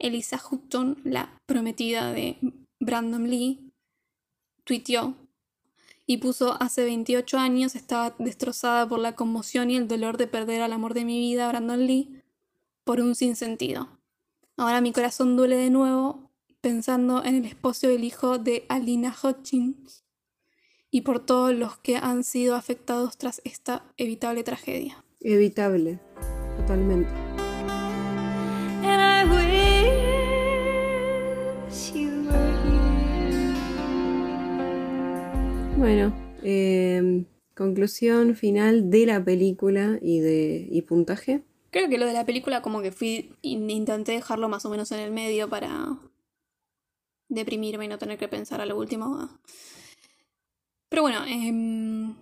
Elisa Hutton, la prometida de Brandon Lee, tuiteó y puso hace 28 años estaba destrozada por la conmoción y el dolor de perder al amor de mi vida, Brandon Lee, por un sinsentido. Ahora mi corazón duele de nuevo pensando en el esposo y el hijo de Alina Hutchins y por todos los que han sido afectados tras esta evitable tragedia. Evitable, totalmente. Bueno, eh, conclusión final de la película y de y puntaje. Creo que lo de la película como que fui in- intenté dejarlo más o menos en el medio para deprimirme y no tener que pensar a lo último. Pero bueno, em,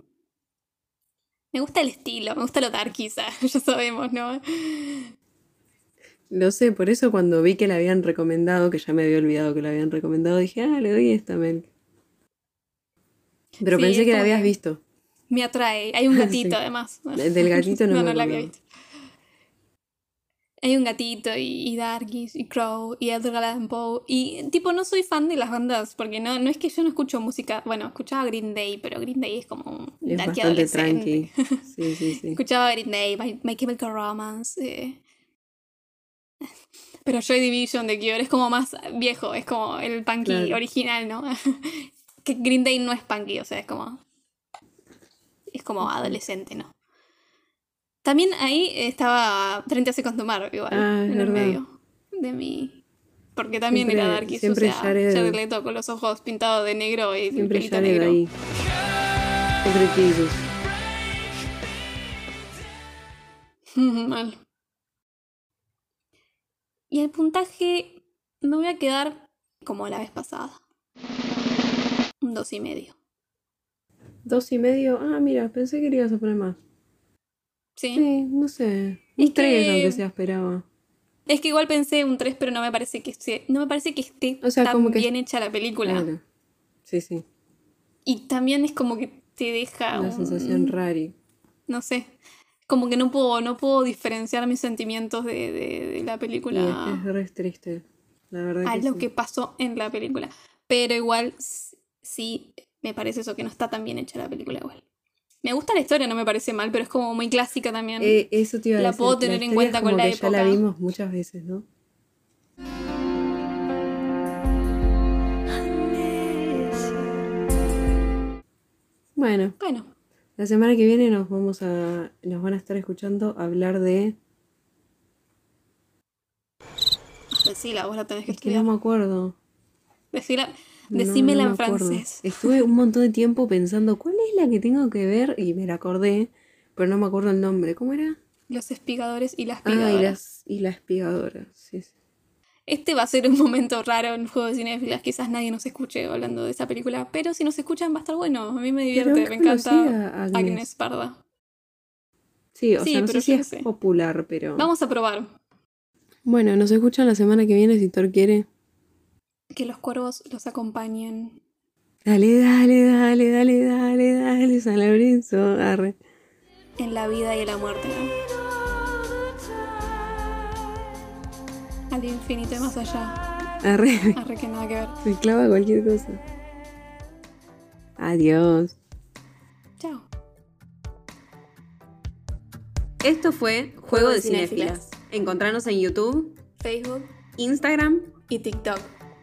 me gusta el estilo, me gusta lo dark quizá, ya sabemos, ¿no? Lo sé, por eso cuando vi que la habían recomendado, que ya me había olvidado que la habían recomendado, dije, ah, le doy esta, Mel. Pero Sí, pensé que la habías visto. Me atrae, hay un gatito Sí. además. Del gatito no no, me no la había visto. Hay un gatito y, y Darkies y Crow y Edgar Allan Poe. Y tipo, no soy fan de las bandas porque no, no es que yo no escucho música. Bueno, escuchaba Green Day, pero Green Day es como un Es bastante adolescente. tranqui. Sí, sí, sí. Escuchaba Green Day, My, My Chemical Romance. eh. Pero Joy Division de Cure es como más viejo, es como el punky Claro. original, ¿no? Que Green Day no es punky, o sea, es como. Es como adolescente, ¿no? También ahí estaba 30 Seconds to Mars, igual, Ah, en el verdad. medio de mi. Porque también Siempre- era Darkies, o sea, Jared- Jared Leto con los ojos pintados de negro y el Siempre Jared negro. ahí. Siempre Jesus. Mal. Y el puntaje me voy a quedar como la vez pasada. Un dos y medio. Dos y medio. Ah, mira, pensé que le ibas a poner más. ¿Sí? Sí, no sé. Es Un tres, que- aunque sea, esperaba. Es que igual pensé un 3, pero no me parece que esté, no me parece que esté O sea, tan como que- bien hecha la película. Claro. Sí, sí. Y también es como que te deja Una un- sensación rari. No sé. Como que no puedo, no puedo diferenciar mis sentimientos de, de- de la película. es re triste. La verdad a que lo sí. que pasó en la película. Pero igual sí me parece eso, que no está tan bien hecha la película igual. Me gusta la historia, no me parece mal, pero es como muy clásica también. Eh, eso te iba a La decir. puedo tener en cuenta con la que Ya la época. vimos muchas veces, ¿no? Bueno, Bueno, la semana que viene nos vamos a. nos van a estar escuchando hablar de. decila, vos la tenés que Es que estudiar. no me acuerdo. Decila, decímela no en francés. Estuve un montón de tiempo pensando cuál es la que tengo que ver y me la acordé, pero no me acuerdo el nombre. ¿Cómo era? Los espigadores y las Ah, y, las, y la espigadora. Sí, sí. Este va a ser un momento raro en Juego de Cinefilas. Quizás nadie nos escuche hablando de esa película, pero si nos escuchan va a estar bueno. A mí me divierte, me encanta Agnes. Agnes Parda. Sí, o Sí, sea, no pero sé si es sé. popular, pero. Vamos a probar Bueno, nos escuchan la semana que viene si Thor quiere. Que los cuervos los acompañen. Dale, dale, dale, dale, dale, dale, San Lorenzo. Arre. en la vida y en la muerte. ¿no? Al infinito y más allá. Arre. Arre que nada que ver. Se clava cualquier cosa. Adiós. Chao. Esto fue Juego de. Cinéfilas. Encontrarnos en YouTube, Facebook Instagram, y TikTok.